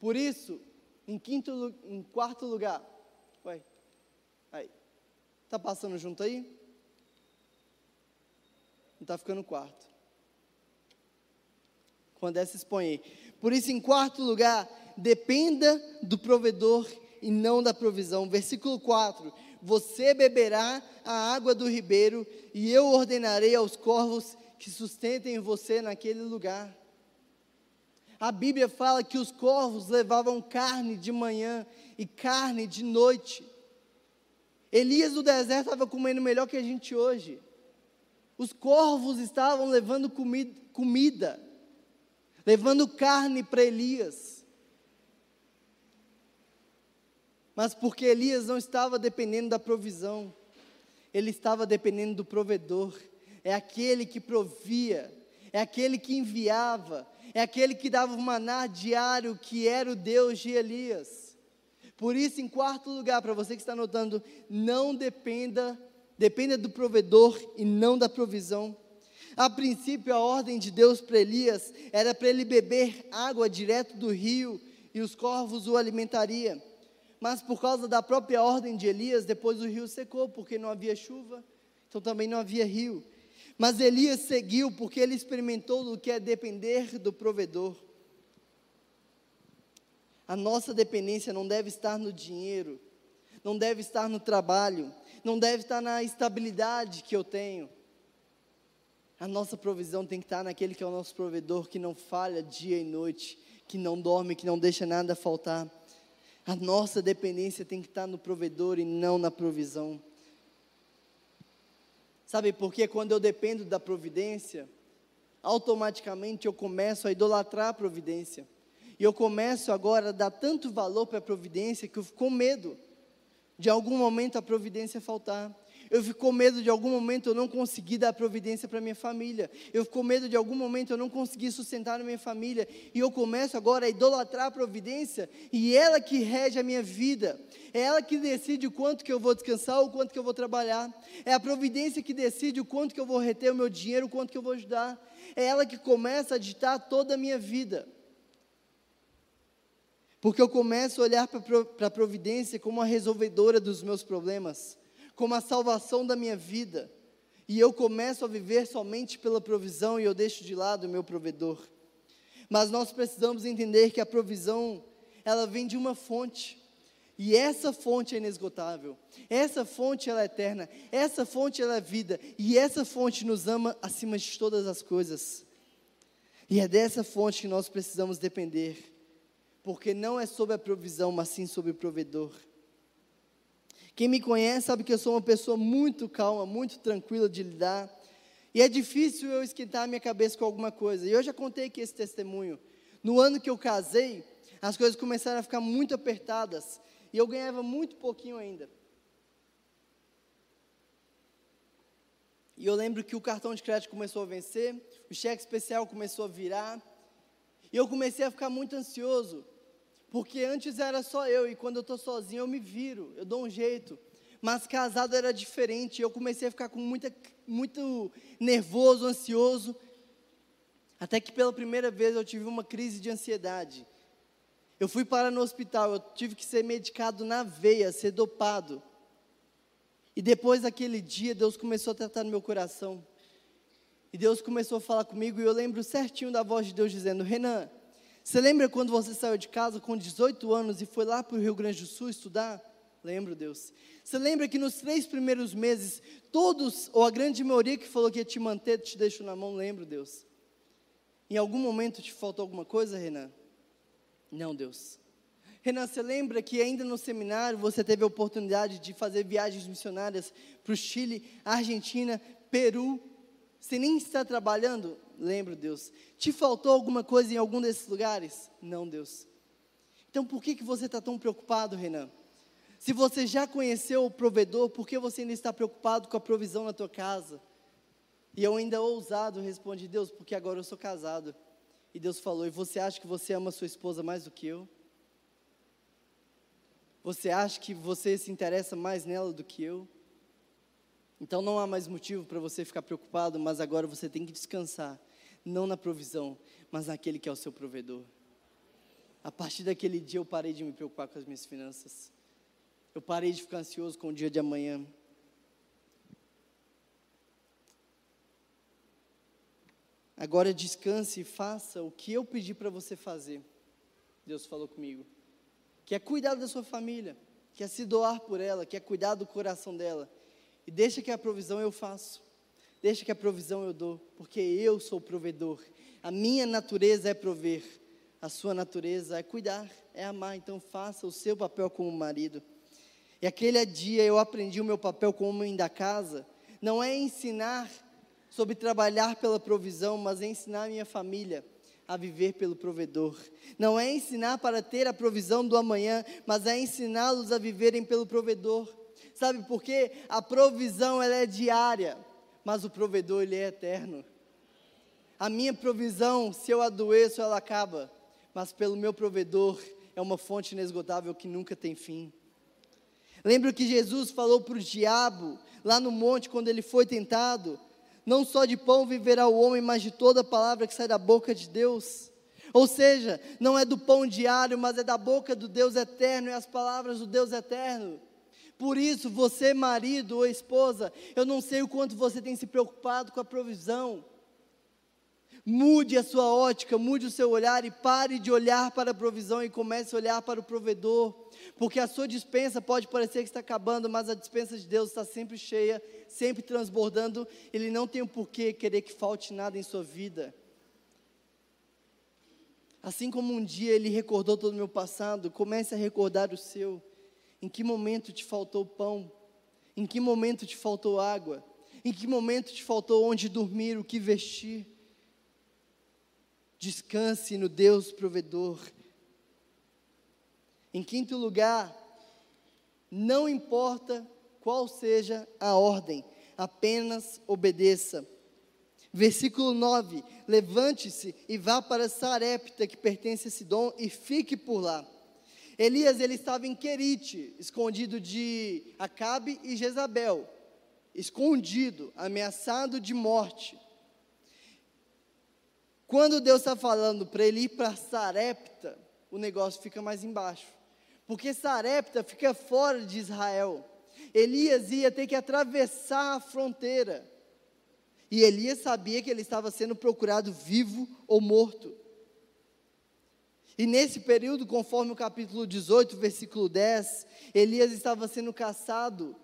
Speaker 1: Por isso, em, quinto, em quarto lugar, vai, aí, tá passando junto aí? Não está ficando quarto. Quando se expõe. Por isso, em quarto lugar, dependa do provedor e não da provisão. Versículo 4: Você beberá a água do ribeiro, e eu ordenarei aos corvos que sustentem você naquele lugar. A Bíblia fala que os corvos levavam carne de manhã e carne de noite. Elias do deserto estava comendo melhor que a gente hoje. Os corvos estavam levando comida levando carne para Elias. Mas porque Elias não estava dependendo da provisão, ele estava dependendo do provedor. É aquele que provia, é aquele que enviava, é aquele que dava o maná diário, que era o Deus de Elias. Por isso, em quarto lugar, para você que está notando, não dependa, dependa do provedor e não da provisão. A princípio, a ordem de Deus para Elias era para ele beber água direto do rio e os corvos o alimentariam. Mas por causa da própria ordem de Elias, depois o rio secou, porque não havia chuva, então também não havia rio. Mas Elias seguiu porque ele experimentou o que é depender do provedor. A nossa dependência não deve estar no dinheiro, não deve estar no trabalho, não deve estar na estabilidade que eu tenho. A nossa provisão tem que estar naquele que é o nosso provedor, que não falha dia e noite, que não dorme, que não deixa nada faltar. A nossa dependência tem que estar no provedor e não na provisão. Sabe por quê? Quando eu dependo da providência, automaticamente eu começo a idolatrar a providência. E eu começo agora a dar tanto valor para a providência que eu fico com medo de algum momento a providência faltar. Eu fico com medo de algum momento eu não conseguir dar providência para minha família. Eu fico com medo de algum momento eu não conseguir sustentar a minha família. E eu começo agora a idolatrar a providência e ela que rege a minha vida. É ela que decide o quanto que eu vou descansar, o quanto que eu vou trabalhar. É a providência que decide o quanto que eu vou reter o meu dinheiro, o quanto que eu vou ajudar. É ela que começa a ditar toda a minha vida. Porque eu começo a olhar para a providência como a resolvedora dos meus problemas, como a salvação da minha vida. E eu começo a viver somente pela provisão e eu deixo de lado o meu provedor. Mas nós precisamos entender que a provisão, ela vem de uma fonte. E essa fonte é inesgotável. Essa fonte ela é eterna. Essa fonte ela é vida. E essa fonte nos ama acima de todas as coisas. E é dessa fonte que nós precisamos depender porque não é sobre a provisão, mas sim sobre o provedor. Quem me conhece sabe que eu sou uma pessoa muito calma, muito tranquila de lidar. E é difícil eu esquentar a minha cabeça com alguma coisa. E eu já contei aqui esse testemunho. No ano que eu casei, as coisas começaram a ficar muito apertadas. E eu ganhava muito pouquinho ainda. E eu lembro que o cartão de crédito começou a vencer, o cheque especial começou a virar. E eu comecei a ficar muito ansioso. Porque antes era só eu, e quando eu estou sozinho eu me viro, eu dou um jeito. Mas casado era diferente, eu comecei a ficar com muita, muito nervoso, ansioso. Até que pela primeira vez eu tive uma crise de ansiedade. Eu fui para no hospital, eu tive que ser medicado na veia, ser dopado. E depois daquele dia, Deus começou a tratar no meu coração. E Deus começou a falar comigo, e eu lembro certinho da voz de Deus dizendo: Renan, você lembra quando você saiu de casa com 18 anos e foi lá para o Rio Grande do Sul estudar? Lembro, Deus. Você lembra que nos três primeiros meses, todos, ou a grande maioria que falou que ia te manter, te deixou na mão? Lembro, Deus. Em algum momento te faltou alguma coisa, Renan? Não, Deus. Renan, você lembra que ainda no seminário você teve a oportunidade de fazer viagens missionárias para o Chile, Argentina, Peru? Você nem está trabalhando? Lembro, Deus. Te faltou alguma coisa em algum desses lugares? Não, Deus. Então por que, que você está tão preocupado, Renan? Se você já conheceu o provedor, por que você ainda está preocupado com a provisão na tua casa? E eu ainda ousado respondi, Deus, porque agora eu sou casado. E Deus falou, e você acha que você ama sua esposa mais do que eu? Você acha que você se interessa mais nela do que eu? Então não há mais motivo para você ficar preocupado, mas agora você tem que descansar, não na provisão, mas naquele que é o seu provedor. A partir daquele dia eu parei de me preocupar com as minhas finanças. Eu parei de ficar ansioso com o dia de amanhã. Agora descanse e faça o que eu pedi para você fazer. Deus falou comigo. Que é cuidar da sua família, que é se doar por ela, que é cuidar do coração dela e deixa que a provisão eu faço. Deixa que a provisão eu dou, porque eu sou o provedor. A minha natureza é prover. a sua natureza é cuidar, é amar. Então faça o seu papel como marido. E aquele dia eu aprendi o meu papel como homem da casa. Não é ensinar sobre trabalhar pela provisão, mas é ensinar a minha família a viver pelo provedor. Não é ensinar para ter a provisão do amanhã, mas é ensiná-los a viverem pelo provedor. Sabe por quê? A provisão ela é diária, mas o provedor ele é eterno. A minha provisão, se eu adoeço, ela acaba, mas pelo meu provedor é uma fonte inesgotável que nunca tem fim. Lembra que Jesus falou para o diabo, lá no monte, quando ele foi tentado: Não só de pão viverá o homem, mas de toda palavra que sai da boca de Deus. Ou seja, não é do pão diário, mas é da boca do Deus eterno e as palavras do Deus eterno. Por isso, você, marido ou esposa, eu não sei o quanto você tem se preocupado com a provisão. Mude a sua ótica, mude o seu olhar e pare de olhar para a provisão e comece a olhar para o provedor. Porque a sua dispensa pode parecer que está acabando, mas a dispensa de Deus está sempre cheia, sempre transbordando. Ele não tem o um porquê querer que falte nada em sua vida. Assim como um dia ele recordou todo o meu passado, comece a recordar o seu. Em que momento te faltou pão? Em que momento te faltou água? Em que momento te faltou onde dormir, o que vestir? Descanse no Deus provedor. Em quinto lugar, não importa qual seja a ordem, apenas obedeça. Versículo 9: Levante-se e vá para Sarepta, que pertence a Sidom, e fique por lá. Elias ele estava em Querite, escondido de Acabe e Jezabel, escondido, ameaçado de morte. Quando Deus está falando para ele ir para Sarepta, o negócio fica mais embaixo. Porque Sarepta fica fora de Israel. Elias ia ter que atravessar a fronteira. E Elias sabia que ele estava sendo procurado vivo ou morto. E nesse período, conforme o capítulo 18, versículo 10, Elias estava sendo caçado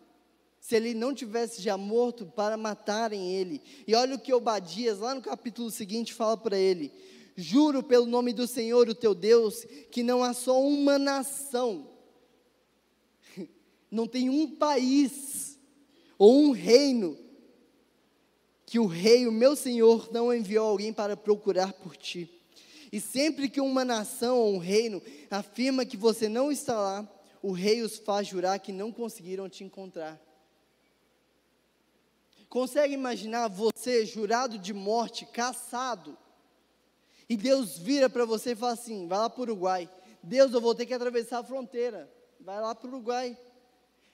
Speaker 1: se ele não tivesse já morto para matarem ele. E olha o que Obadias, lá no capítulo seguinte, fala para ele: Juro pelo nome do Senhor, o teu Deus, que não há só uma nação, *laughs* não tem um país ou um reino que o rei, o meu Senhor, não enviou alguém para procurar por ti. E sempre que uma nação ou um reino afirma que você não está lá, o rei os faz jurar que não conseguiram te encontrar. Consegue imaginar você jurado de morte, caçado, e Deus vira para você e fala assim: vai lá para o Uruguai. Deus, eu vou ter que atravessar a fronteira. Vai lá para o Uruguai.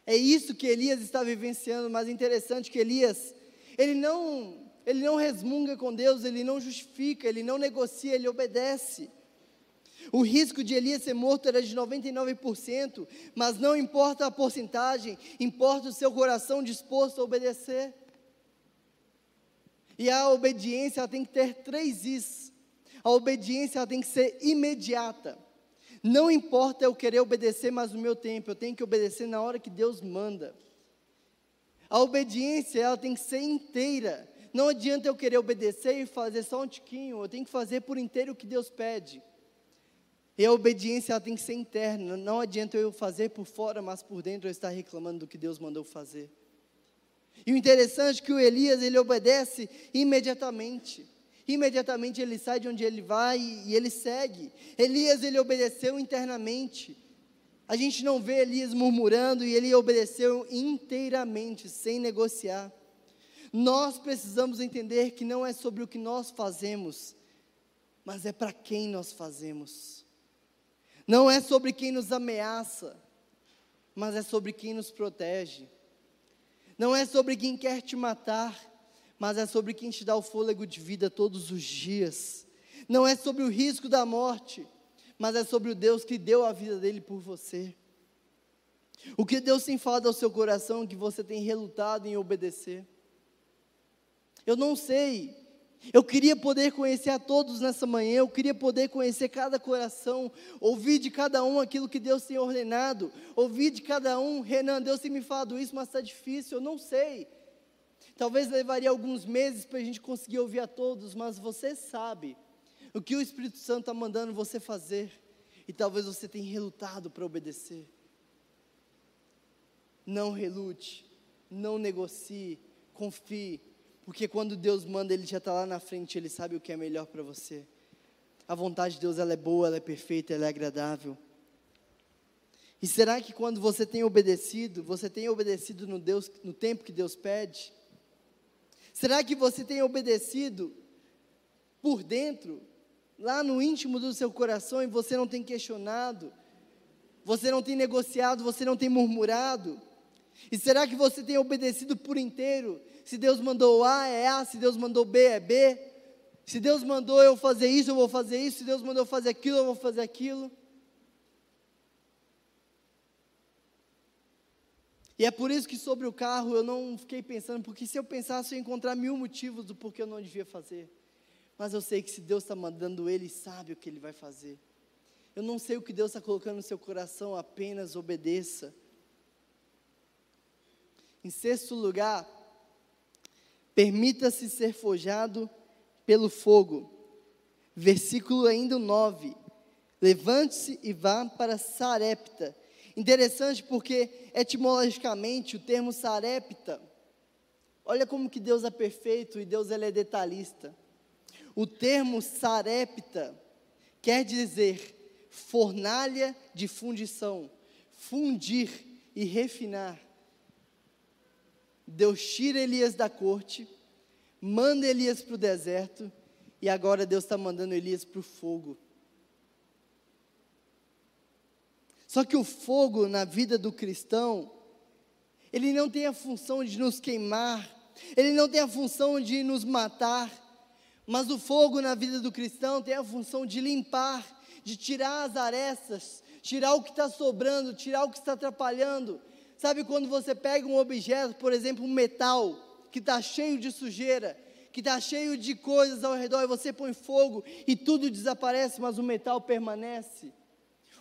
Speaker 1: É isso que Elias está vivenciando, mas interessante que Elias, ele não, ele não resmunga com Deus, ele não justifica, ele não negocia, ele obedece. O risco de Elias ser morto era de 99%, mas não importa a porcentagem, importa o seu coração disposto a obedecer. E a obediência tem que ter três is. A obediência tem que ser imediata. Não importa eu querer obedecer mais o meu tempo, eu tenho que obedecer na hora que Deus manda. A obediência ela tem que ser inteira. Não adianta eu querer obedecer e fazer só um tiquinho, eu tenho que fazer por inteiro o que Deus pede. E a obediência ela tem que ser interna. Não adianta eu fazer por fora, mas por dentro eu estar reclamando do que Deus mandou fazer. E o interessante é que o Elias, ele obedece imediatamente. Imediatamente ele sai de onde ele vai e, ele segue. Elias, ele obedeceu internamente. A gente não vê Elias murmurando e ele obedeceu inteiramente, sem negociar. Nós precisamos entender que não é sobre o que nós fazemos, mas é para quem nós fazemos. Não é sobre quem nos ameaça, mas é sobre quem nos protege. Não é sobre quem quer te matar, mas é sobre quem te dá o fôlego de vida todos os dias. Não é sobre o risco da morte, mas é sobre o Deus que deu a vida dele por você. O que Deus tem falado ao seu coração que você tem relutado em obedecer? Eu não sei eu queria poder conhecer a todos nessa manhã, eu queria poder conhecer cada coração, ouvir de cada um aquilo que Deus tem ordenado, ouvir de cada um, Renan, Deus tem me falado isso, mas está difícil, eu não sei. Talvez levaria alguns meses para a gente conseguir ouvir a todos, mas você sabe, O que o Espírito Santo está mandando você fazer? E talvez você tenha relutado para obedecer. Não relute, não negocie, confie, porque quando Deus manda, Ele já está lá na frente, Ele sabe o que é melhor para você. A vontade de Deus ela é boa, ela é perfeita, ela é agradável. E será que quando você tem obedecido, você tem obedecido no, Deus, no tempo que Deus pede? Será que você tem obedecido por dentro, lá no íntimo do seu coração, e você não tem questionado, você não tem negociado, você não tem murmurado? E será que você tem obedecido por inteiro? Se Deus mandou A, é A, se Deus mandou B, é B. Se Deus mandou eu fazer isso, eu vou fazer isso. Se Deus mandou eu fazer aquilo, eu vou fazer aquilo. E é por isso que sobre o carro eu não fiquei pensando, porque se eu pensasse eu ia encontrar mil motivos do porquê eu não devia fazer. Mas eu sei que se Deus está mandando ele, sabe o que ele vai fazer. Eu não sei o que Deus está colocando no seu coração, apenas obedeça. Em sexto lugar, permita-se ser forjado pelo fogo. Versículo ainda 9. Levante-se e vá para Sarepta Interessante porque etimologicamente o termo sarepta, olha como que Deus é perfeito e Deus ele é detalhista. O termo sarepta quer dizer fornalha de fundição, fundir e refinar. Deus tira Elias da corte, manda Elias para o deserto, e agora Deus está mandando Elias para o fogo. Só que o fogo na vida do cristão, ele não tem a função de nos queimar, ele não tem a função de nos matar, mas o fogo na vida do cristão tem a função de limpar, de tirar as arestas, tirar o que está sobrando, tirar o que está atrapalhando. Sabe quando você pega um objeto, por exemplo, um metal, que está cheio de sujeira, que está cheio de coisas ao redor, e você põe fogo e tudo desaparece, mas o metal permanece.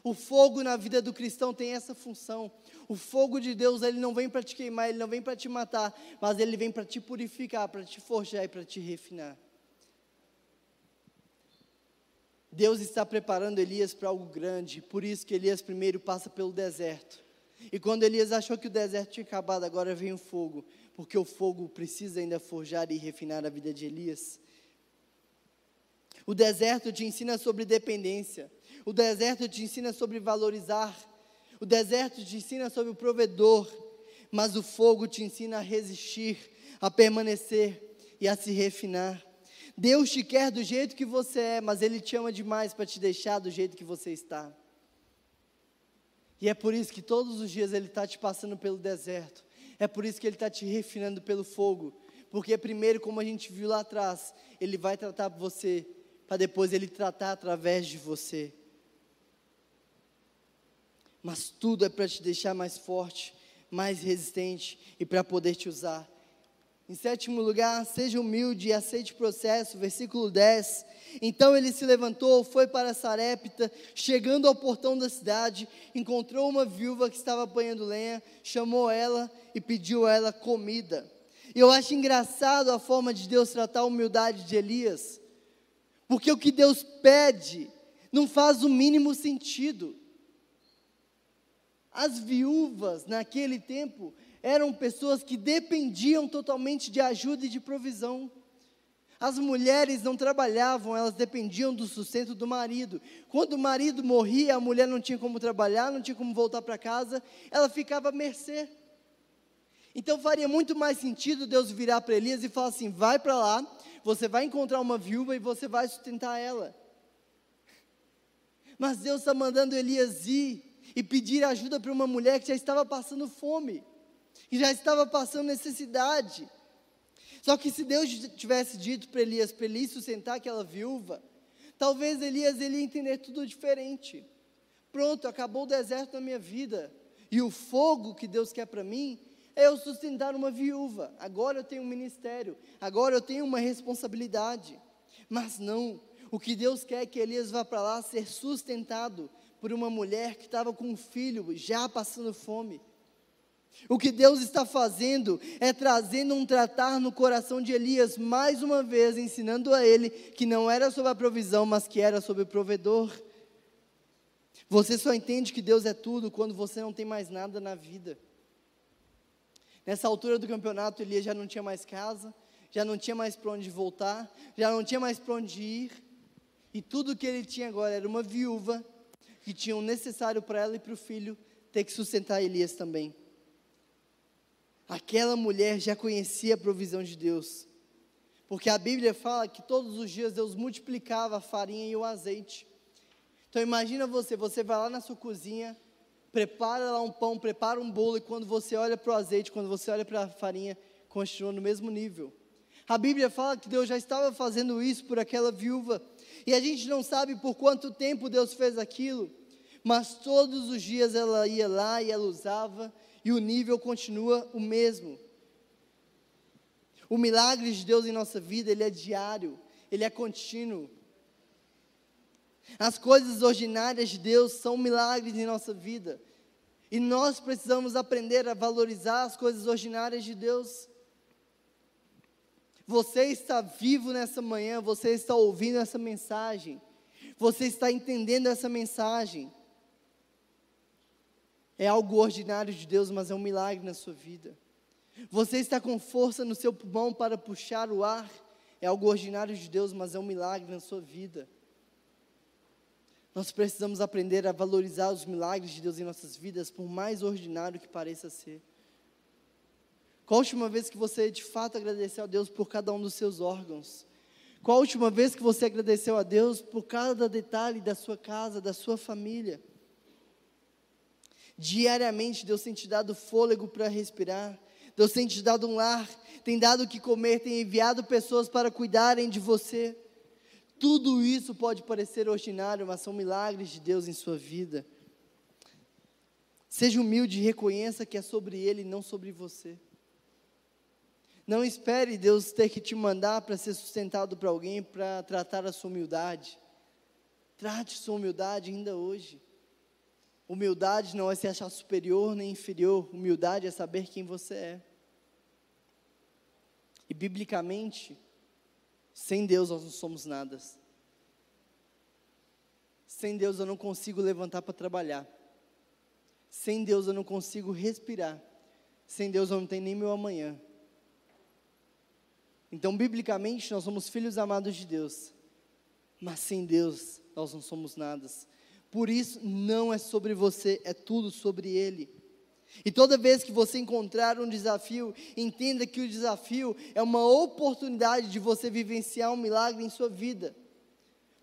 Speaker 1: O fogo na vida do cristão tem essa função. O fogo de Deus, ele não vem para te queimar, ele não vem para te matar, mas ele vem para te purificar, para te forjar e para te refinar. Deus está preparando Elias para algo grande, por isso que Elias primeiro passa pelo deserto. E quando Elias achou que o deserto tinha acabado, agora vem o fogo, porque o fogo precisa ainda forjar e refinar a vida de Elias. O deserto te ensina sobre dependência. O deserto te ensina sobre valorizar. O deserto te ensina sobre o provedor. Mas o fogo te ensina a resistir, a permanecer e a se refinar. Deus te quer do jeito que você é, mas Ele te ama demais para te deixar do jeito que você está. E é por isso que todos os dias Ele está te passando pelo deserto. É por isso que Ele está te refinando pelo fogo. Porque primeiro, como a gente viu lá atrás, Ele vai tratar você, para depois Ele tratar através de você mas tudo é para te deixar mais forte, mais resistente e para poder te usar. Em sétimo lugar, seja humilde e aceite o processo, versículo 10. Então ele se levantou, foi para Sarepta, chegando ao portão da cidade, encontrou uma viúva que estava apanhando lenha, chamou ela e pediu a ela comida. E eu acho engraçado a forma de Deus tratar a humildade de Elias, porque o que Deus pede não faz o mínimo sentido. As viúvas naquele tempo eram pessoas que dependiam totalmente de ajuda e de provisão. As mulheres não trabalhavam, elas dependiam do sustento do marido. Quando o marido morria, a mulher não tinha como trabalhar, não tinha como voltar para casa, ela ficava à mercê. Então faria muito mais sentido Deus virar para Elias e falar assim: vai para lá, você vai encontrar uma viúva e você vai sustentar ela. Mas Deus está mandando Elias ir e pedir ajuda para uma mulher que já estava passando fome, que já estava passando necessidade. Só que se Deus tivesse dito para Elias, para ele sustentar aquela viúva, talvez Elias ele ia entender tudo diferente. Pronto, acabou o deserto na minha vida. E o fogo que Deus quer para mim é eu sustentar uma viúva. Agora eu tenho um ministério, agora eu tenho uma responsabilidade. Mas não, o que Deus quer é que Elias vá para lá ser sustentado por uma mulher que estava com um filho já passando fome. O que Deus está fazendo é trazendo um tratar no coração de Elias, mais uma vez ensinando a ele que não era sobre a provisão, mas que era sobre o provedor. Você só entende que Deus é tudo quando você não tem mais nada na vida. Nessa altura do campeonato, Elias já não tinha mais casa, já não tinha mais para onde voltar, já não tinha mais para onde ir, e tudo que ele tinha agora era uma viúva que tinha o necessário para ela e para o filho ter que sustentar Elias também. Aquela mulher já conhecia a provisão de Deus, porque a Bíblia fala que todos os dias Deus multiplicava a farinha e o azeite. Então imagina você, você vai lá na sua cozinha, prepara lá um pão, prepara um bolo, e quando você olha para o azeite, quando você olha para a farinha, continua no mesmo nível. A Bíblia fala que Deus já estava fazendo isso por aquela viúva, e a gente não sabe por quanto tempo Deus fez aquilo, mas todos os dias ela ia lá e ela usava, e o nível continua o mesmo. O milagre de Deus em nossa vida, ele é diário, ele é contínuo. As coisas ordinárias de Deus são milagres em nossa vida. E nós precisamos aprender a valorizar as coisas ordinárias de Deus. Você está vivo nessa manhã, você está ouvindo essa mensagem, você está entendendo essa mensagem. É algo ordinário de Deus, mas é um milagre na sua vida. Você está com força no seu pulmão para puxar o ar, é algo ordinário de Deus, mas é um milagre na sua vida. Nós precisamos aprender a valorizar os milagres de Deus em nossas vidas, por mais ordinário que pareça ser. Qual a última vez que você de fato agradeceu a Deus por cada um dos seus órgãos? Qual a última vez que você agradeceu a Deus por cada detalhe da sua casa, da sua família? Diariamente Deus tem te dado fôlego para respirar. Deus tem te dado um lar, tem dado o que comer, tem enviado pessoas para cuidarem de você. Tudo isso pode parecer ordinário, mas são milagres de Deus em sua vida. Seja humilde e reconheça que é sobre Ele não sobre você. Não espere Deus ter que te mandar para ser sustentado para alguém para tratar a sua humildade. Trate sua humildade ainda hoje. Humildade não é se achar superior nem inferior, humildade é saber quem você é. E biblicamente, sem Deus nós não somos nada. Sem Deus eu não consigo levantar para trabalhar. Sem Deus eu não consigo respirar. Sem Deus eu não tenho nem meu amanhã. Então, biblicamente, nós somos filhos amados de Deus. Mas sem Deus nós não somos nada. Por isso, não é sobre você, é tudo sobre Ele. E toda vez que você encontrar um desafio, entenda que o desafio é uma oportunidade de você vivenciar um milagre em sua vida.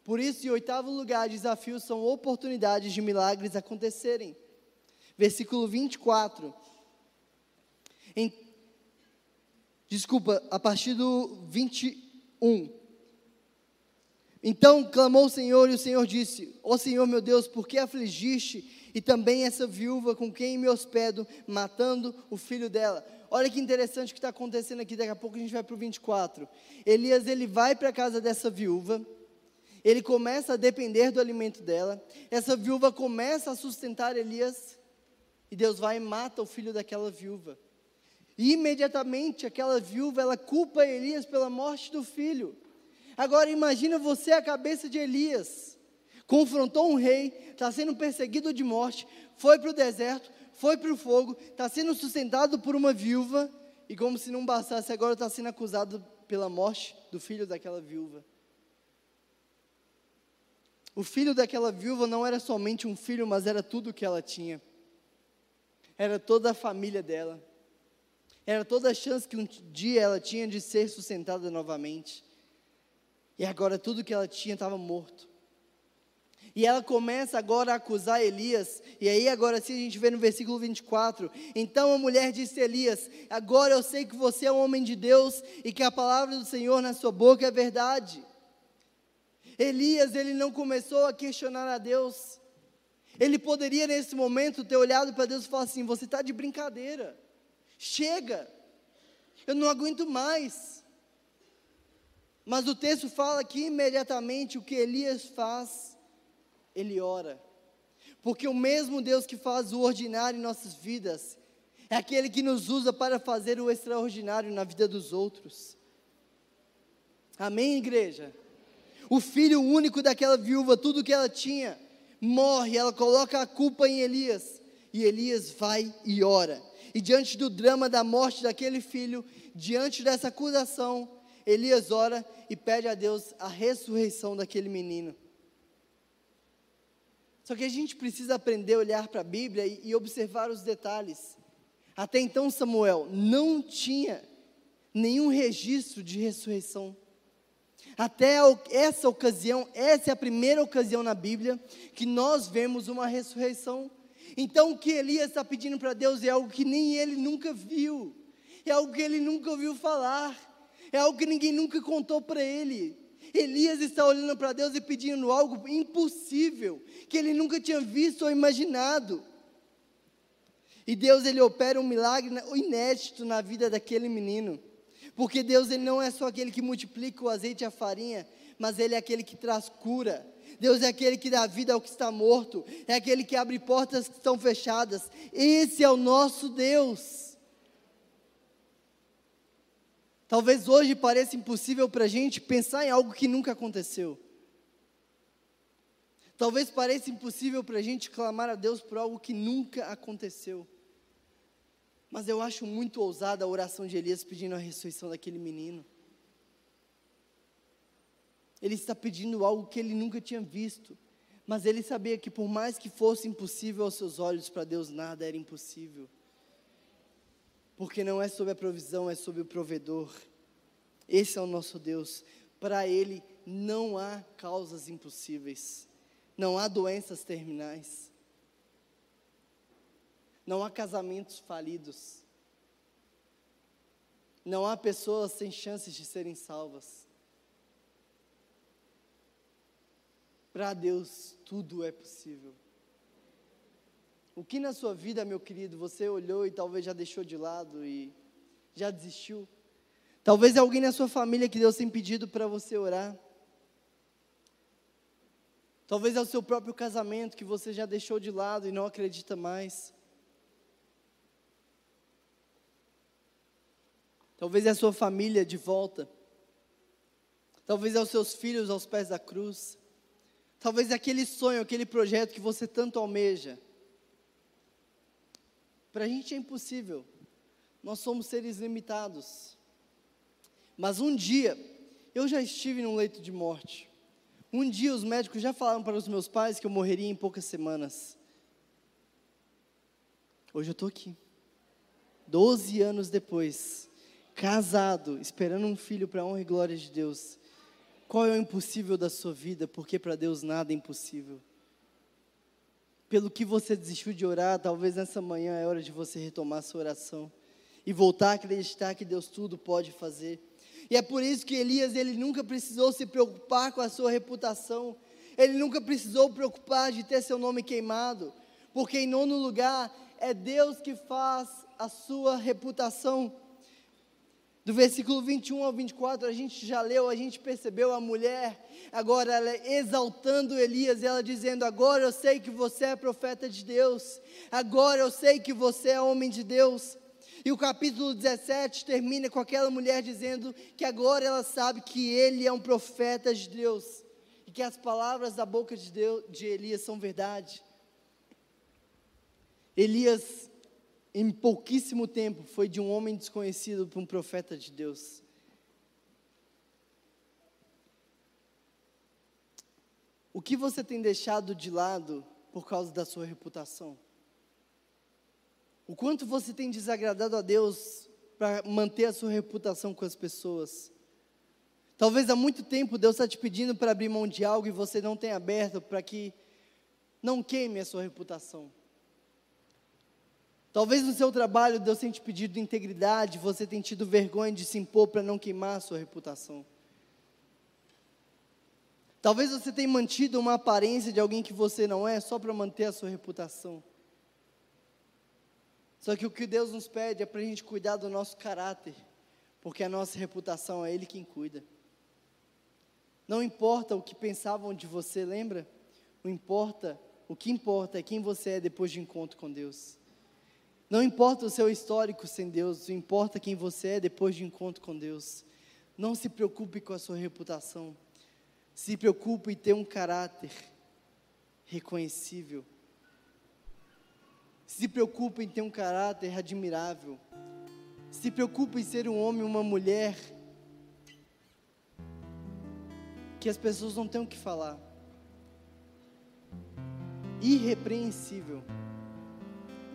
Speaker 1: Por isso, em oitavo lugar, desafios são oportunidades de milagres acontecerem. Versículo 24. Em, desculpa, a partir do 21. Então clamou o Senhor, e o Senhor disse: Ó Senhor meu Deus, por que afligiste e também essa viúva com quem me hospedo, matando o filho dela? Olha que interessante o que está acontecendo aqui, daqui a pouco a gente vai para o 24. Elias ele vai para a casa dessa viúva, ele começa a depender do alimento dela, essa viúva começa a sustentar Elias, e Deus vai e mata o filho daquela viúva. E imediatamente aquela viúva ela culpa Elias pela morte do filho. Agora imagina você a cabeça de Elias. Confrontou um rei, está sendo perseguido de morte, foi para o deserto, foi para o fogo, está sendo sustentado por uma viúva, e como se não bastasse, agora está sendo acusado pela morte do filho daquela viúva. O filho daquela viúva não era somente um filho, mas era tudo o que ela tinha. Era toda a família dela. Era toda a chance que um dia ela tinha de ser sustentada novamente. E agora tudo que ela tinha estava morto. E ela começa agora a acusar Elias. E aí, agora sim, a gente vê no versículo 24. Então a mulher disse a Elias: Agora eu sei que você é um homem de Deus e que a palavra do Senhor na sua boca é verdade. Elias, ele não começou a questionar a Deus. Ele poderia, nesse momento, ter olhado para Deus e falar assim: Você está de brincadeira. Chega. Eu não aguento mais. Mas o texto fala que imediatamente o que Elias faz, ele ora. Porque o mesmo Deus que faz o ordinário em nossas vidas, É aquele que nos usa para fazer o extraordinário na vida dos outros. Amém, igreja? O filho único daquela viúva, tudo que ela tinha, morre, ela coloca a culpa em Elias. E Elias vai e ora. E diante do drama da morte daquele filho, diante dessa acusação, Elias ora e pede a Deus a ressurreição daquele menino. Só que a gente precisa aprender a olhar para a Bíblia e, e observar os detalhes. Até então, Samuel não tinha nenhum registro de ressurreição. Até essa ocasião, essa é a primeira ocasião na Bíblia que nós vemos uma ressurreição. Então, o que Elias está pedindo para Deus é algo que nem ele nunca viu, é algo que ele nunca ouviu falar, é algo que ninguém nunca contou para ele. Elias está olhando para Deus e pedindo algo impossível, que ele nunca tinha visto ou imaginado. E Deus ele opera um milagre inédito na vida daquele menino. Porque Deus ele não é só aquele que multiplica o azeite e a farinha, mas ele é aquele que traz cura. Deus é aquele que dá vida ao que está morto, é aquele que abre portas que estão fechadas. Esse é o nosso Deus. Talvez hoje pareça impossível para a gente pensar em algo que nunca aconteceu. Talvez pareça impossível para a gente clamar a Deus por algo que nunca aconteceu. Mas eu acho muito ousada a oração de Elias pedindo a ressurreição daquele menino. Ele está pedindo algo que ele nunca tinha visto. Mas ele sabia que por mais que fosse impossível aos seus olhos, para Deus nada era impossível. Porque não é sobre a provisão, é sobre o provedor. Esse é o nosso Deus. Para Ele não há causas impossíveis. Não há doenças terminais. Não há casamentos falidos. Não há pessoas sem chances de serem salvas. Para Deus tudo é possível. O que na sua vida, meu querido, você olhou e talvez já deixou de lado e já desistiu? Talvez é alguém na sua família que Deus tem pedido para você orar. Talvez é o seu próprio casamento que você já deixou de lado e não acredita mais. Talvez é a sua família de volta. Talvez é os seus filhos aos pés da cruz. Talvez é aquele sonho, aquele projeto que você tanto almeja. Para a gente é impossível. Nós somos seres limitados. Mas um dia, eu já estive num leito de morte. Um dia os médicos já falaram para os meus pais que eu morreria em poucas semanas. Hoje eu estou aqui. Doze anos depois, casado, esperando um filho para a honra e glória de Deus. Qual é o impossível da sua vida? Porque para Deus nada é impossível. Pelo que você desistiu de orar, talvez nessa manhã é hora de você retomar sua oração e voltar a acreditar que Deus tudo pode fazer. E é por isso que Elias ele nunca precisou se preocupar com a sua reputação. Ele nunca precisou preocupar de ter seu nome queimado, porque em nono lugar é Deus que faz a sua reputação do versículo 21 ao 24, a gente já leu, a gente percebeu a mulher, agora ela exaltando Elias, ela dizendo: Agora eu sei que você é profeta de Deus, agora eu sei que você é homem de Deus. E o capítulo 17 termina com aquela mulher dizendo que agora ela sabe que ele é um profeta de Deus e que as palavras da boca de, Deus, de Elias são verdade. Elias em pouquíssimo tempo, foi de um homem desconhecido para um profeta de Deus. O que você tem deixado de lado por causa da sua reputação? O quanto você tem desagradado a Deus para manter a sua reputação com as pessoas? Talvez há muito tempo Deus está te pedindo para abrir mão de algo e você não tem aberto para que não queime a sua reputação. Talvez no seu trabalho Deus tenha te pedido integridade, você tenha tido vergonha de se impor para não queimar a sua reputação. Talvez você tenha mantido uma aparência de alguém que você não é, só para manter a sua reputação. Só que o que Deus nos pede é para a gente cuidar do nosso caráter, porque a nossa reputação é Ele quem cuida. Não importa o que pensavam de você, lembra? O importa, o que importa é quem você é depois de encontro com Deus. Não importa o seu histórico sem Deus, não importa quem você é depois de encontro com Deus. Não se preocupe com a sua reputação. Se preocupe em ter um caráter reconhecível. Se preocupe em ter um caráter admirável. Se preocupe em ser um homem, uma mulher que as pessoas não têm o que falar. Irrepreensível.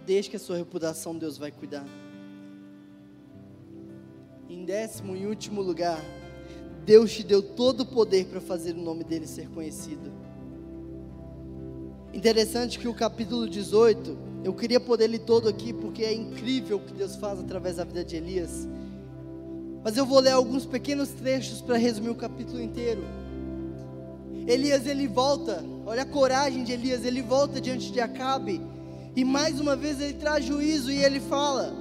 Speaker 1: Desde que a sua reputação Deus vai cuidar. Em décimo e último lugar, Deus te deu todo o poder para fazer o nome dele ser conhecido. Interessante que o capítulo 18, eu queria poder ler todo aqui porque é incrível o que Deus faz através da vida de Elias. Mas eu vou ler alguns pequenos trechos para resumir o capítulo inteiro. Elias ele volta, olha a coragem de Elias, ele volta diante de Acabe e mais uma vez ele traz juízo e ele fala: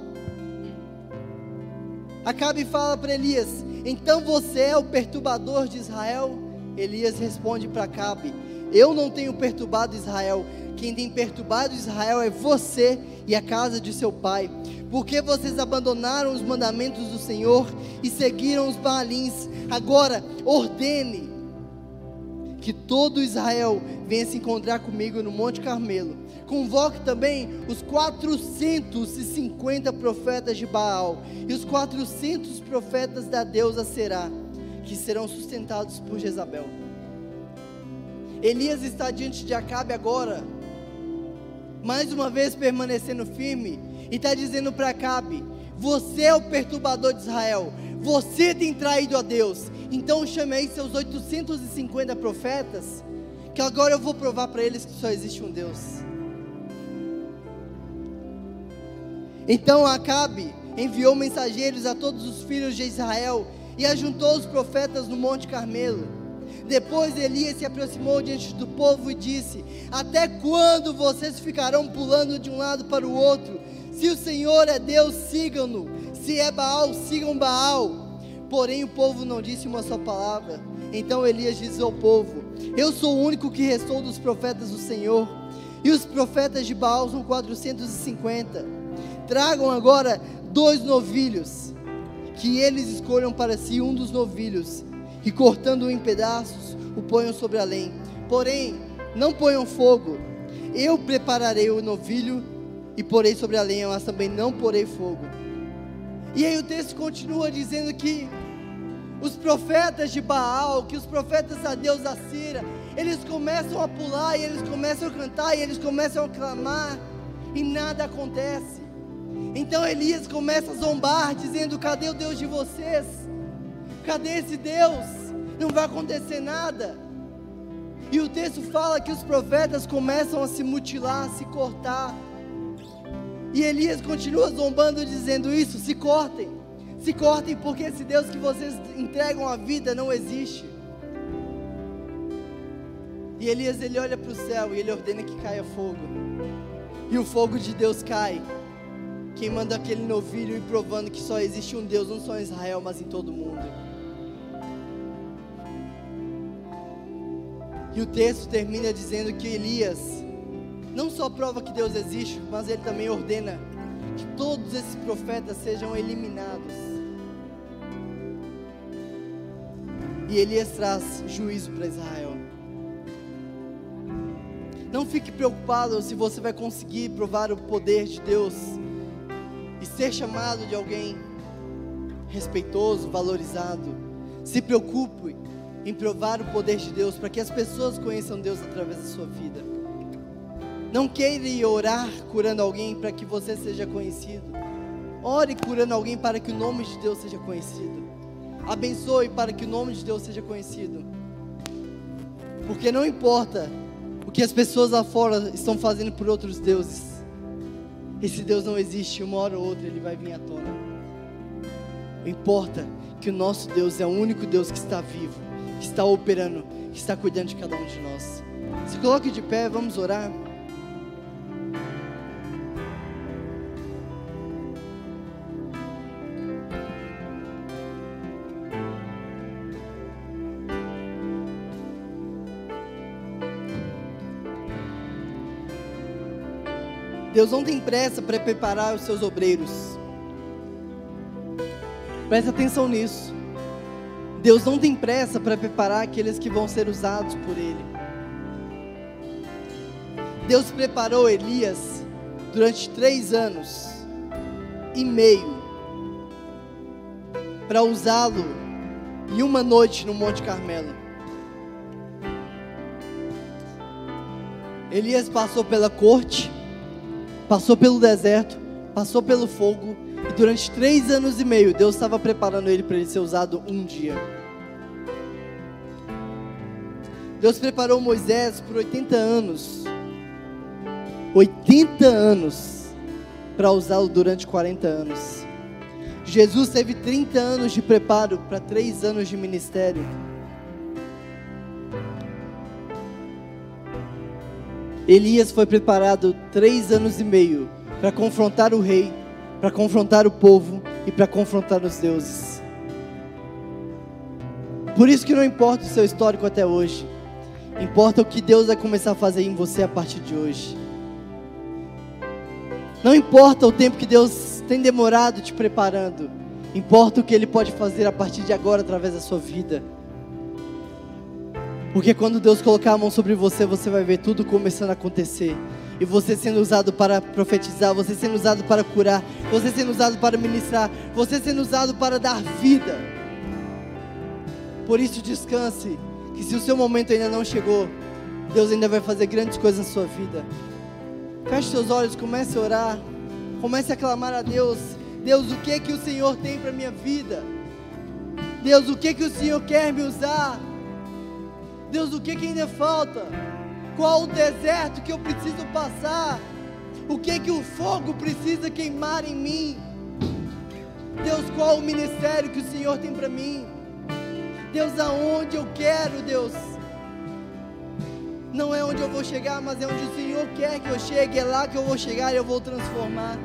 Speaker 1: Acabe fala para Elias: Então você é o perturbador de Israel? Elias responde para Acabe: Eu não tenho perturbado Israel. Quem tem perturbado Israel é você e a casa de seu pai. Porque vocês abandonaram os mandamentos do Senhor e seguiram os Baalins. Agora ordene que todo Israel venha se encontrar comigo no Monte Carmelo. Convoque também os 450 profetas de Baal e os 400 profetas da deusa Será, que serão sustentados por Jezabel. Elias está diante de Acabe agora, mais uma vez permanecendo firme, e está dizendo para Acabe: Você é o perturbador de Israel, você tem traído a Deus, então chame aí seus 850 profetas, que agora eu vou provar para eles que só existe um Deus. Então Acabe enviou mensageiros a todos os filhos de Israel e ajuntou os profetas no Monte Carmelo. Depois Elias se aproximou diante do povo e disse: Até quando vocês ficarão pulando de um lado para o outro? Se o Senhor é Deus, sigam-no. Se é Baal, sigam Baal. Porém, o povo não disse uma só palavra. Então Elias disse ao povo: Eu sou o único que restou dos profetas do Senhor. E os profetas de Baal são 450. Tragam agora dois novilhos, que eles escolham para si um dos novilhos, e cortando-o em pedaços, o ponham sobre a lenha. Porém, não ponham fogo. Eu prepararei o novilho e porei sobre a lenha, mas também não porei fogo. E aí o texto continua dizendo que os profetas de Baal, que os profetas da deusa Cira, eles começam a pular e eles começam a cantar e eles começam a clamar e nada acontece. Então Elias começa a zombar, dizendo: Cadê o Deus de vocês? Cadê esse Deus? Não vai acontecer nada. E o texto fala que os profetas começam a se mutilar, a se cortar. E Elias continua zombando, dizendo isso: se cortem. Se cortem, porque esse Deus que vocês entregam a vida não existe. E Elias ele olha para o céu e ele ordena que caia fogo. E o fogo de Deus cai, queimando aquele novilho e provando que só existe um Deus, não só em Israel, mas em todo o mundo. E o texto termina dizendo que Elias não só prova que Deus existe, mas ele também ordena que todos esses profetas sejam eliminados. E Elias traz juízo para Israel. Não fique preocupado se você vai conseguir provar o poder de Deus e ser chamado de alguém respeitoso, valorizado. Se preocupe em provar o poder de Deus para que as pessoas conheçam Deus através da sua vida. Não queira ir orar curando alguém para que você seja conhecido. Ore curando alguém para que o nome de Deus seja conhecido. Abençoe para que o nome de Deus seja conhecido. Porque não importa o que as pessoas lá fora estão fazendo por outros deuses. Esse Deus não existe, uma hora ou outra ele vai vir à tona. Não importa que o nosso Deus é o único Deus que está vivo, que está operando, que está cuidando de cada um de nós. Se coloque de pé, vamos orar. Deus não tem pressa para preparar os seus obreiros. Presta atenção nisso. Deus não tem pressa para preparar aqueles que vão ser usados por Ele. Deus preparou Elias durante três anos e meio para usá-lo em uma noite no Monte Carmelo. Elias passou pela corte, passou pelo deserto, passou pelo fogo, e durante três anos e meio, Deus estava preparando ele para ele ser usado um dia. Deus preparou Moisés por 80 anos. 80 anos para usá-lo durante 40 anos. Jesus teve 30 anos de preparo para 3 anos de ministério. Elias foi preparado três anos e meio para confrontar o rei, para confrontar o povo e para confrontar os deuses. Por isso que não importa o seu histórico até hoje, importa o que Deus vai começar a fazer em você a partir de hoje. Não importa o tempo que Deus tem demorado te preparando, importa o que Ele pode fazer a partir de agora através da sua vida. Porque quando Deus colocar a mão sobre você, você vai ver tudo começando a acontecer. E você sendo usado para profetizar, você sendo usado para curar, você sendo usado para ministrar, você sendo usado para dar vida. Por isso descanse, que se o seu momento ainda não chegou, Deus ainda vai fazer grandes coisas na sua vida. Feche seus olhos, comece a orar, comece a clamar a Deus. Deus, o que que o Senhor tem para minha vida? Deus, o que que o Senhor quer me usar? Deus, o que, que ainda falta? Qual o deserto que eu preciso passar? O que que o fogo precisa queimar em mim? Deus, qual o ministério que o Senhor tem para mim? Deus, aonde eu quero, Deus? Não é onde eu vou chegar, mas é onde o Senhor quer que eu chegue. É lá que eu vou chegar e eu vou transformar.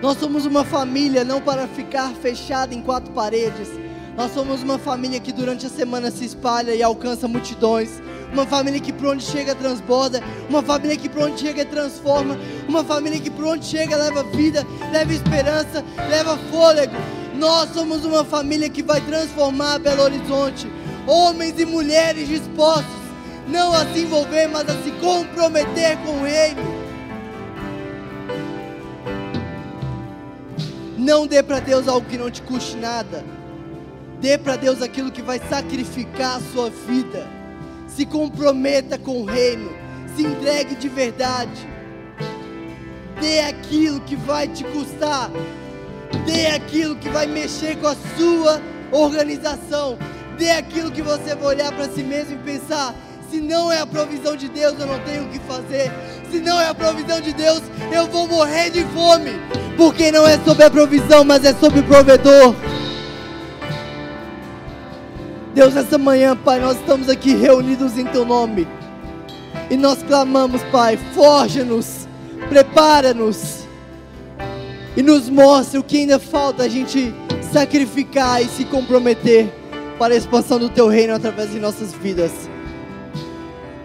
Speaker 1: Nós somos uma família não para ficar fechada em quatro paredes nós somos uma família que durante a semana se espalha e alcança multidões. Uma família que por onde chega transborda. Uma família que por onde chega transforma. Uma família que por onde chega leva vida, leva esperança, leva fôlego. Nós somos uma família que vai transformar Belo Horizonte. Homens e mulheres dispostos não a se envolver, mas a se comprometer com o Reino. Não dê para Deus algo que não te custe nada. Dê para Deus aquilo que vai sacrificar a sua vida. Se comprometa com o reino. Se entregue de verdade. Dê aquilo que vai te custar. Dê aquilo que vai mexer com a sua organização. Dê aquilo que você vai olhar para si mesmo e pensar: se não é a provisão de Deus, eu não tenho o que fazer. Se não é a provisão de Deus, eu vou morrer de fome. Porque não é sobre a provisão, mas é sobre o provedor. Deus, essa manhã, Pai, nós estamos aqui reunidos em Teu nome. E nós clamamos, Pai, forja-nos, prepara-nos. E nos mostre o que ainda falta a gente sacrificar e se comprometer para a expansão do Teu reino através de nossas vidas.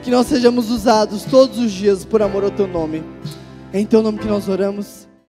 Speaker 1: Que nós sejamos usados todos os dias por amor ao Teu nome. É em Teu nome que nós oramos.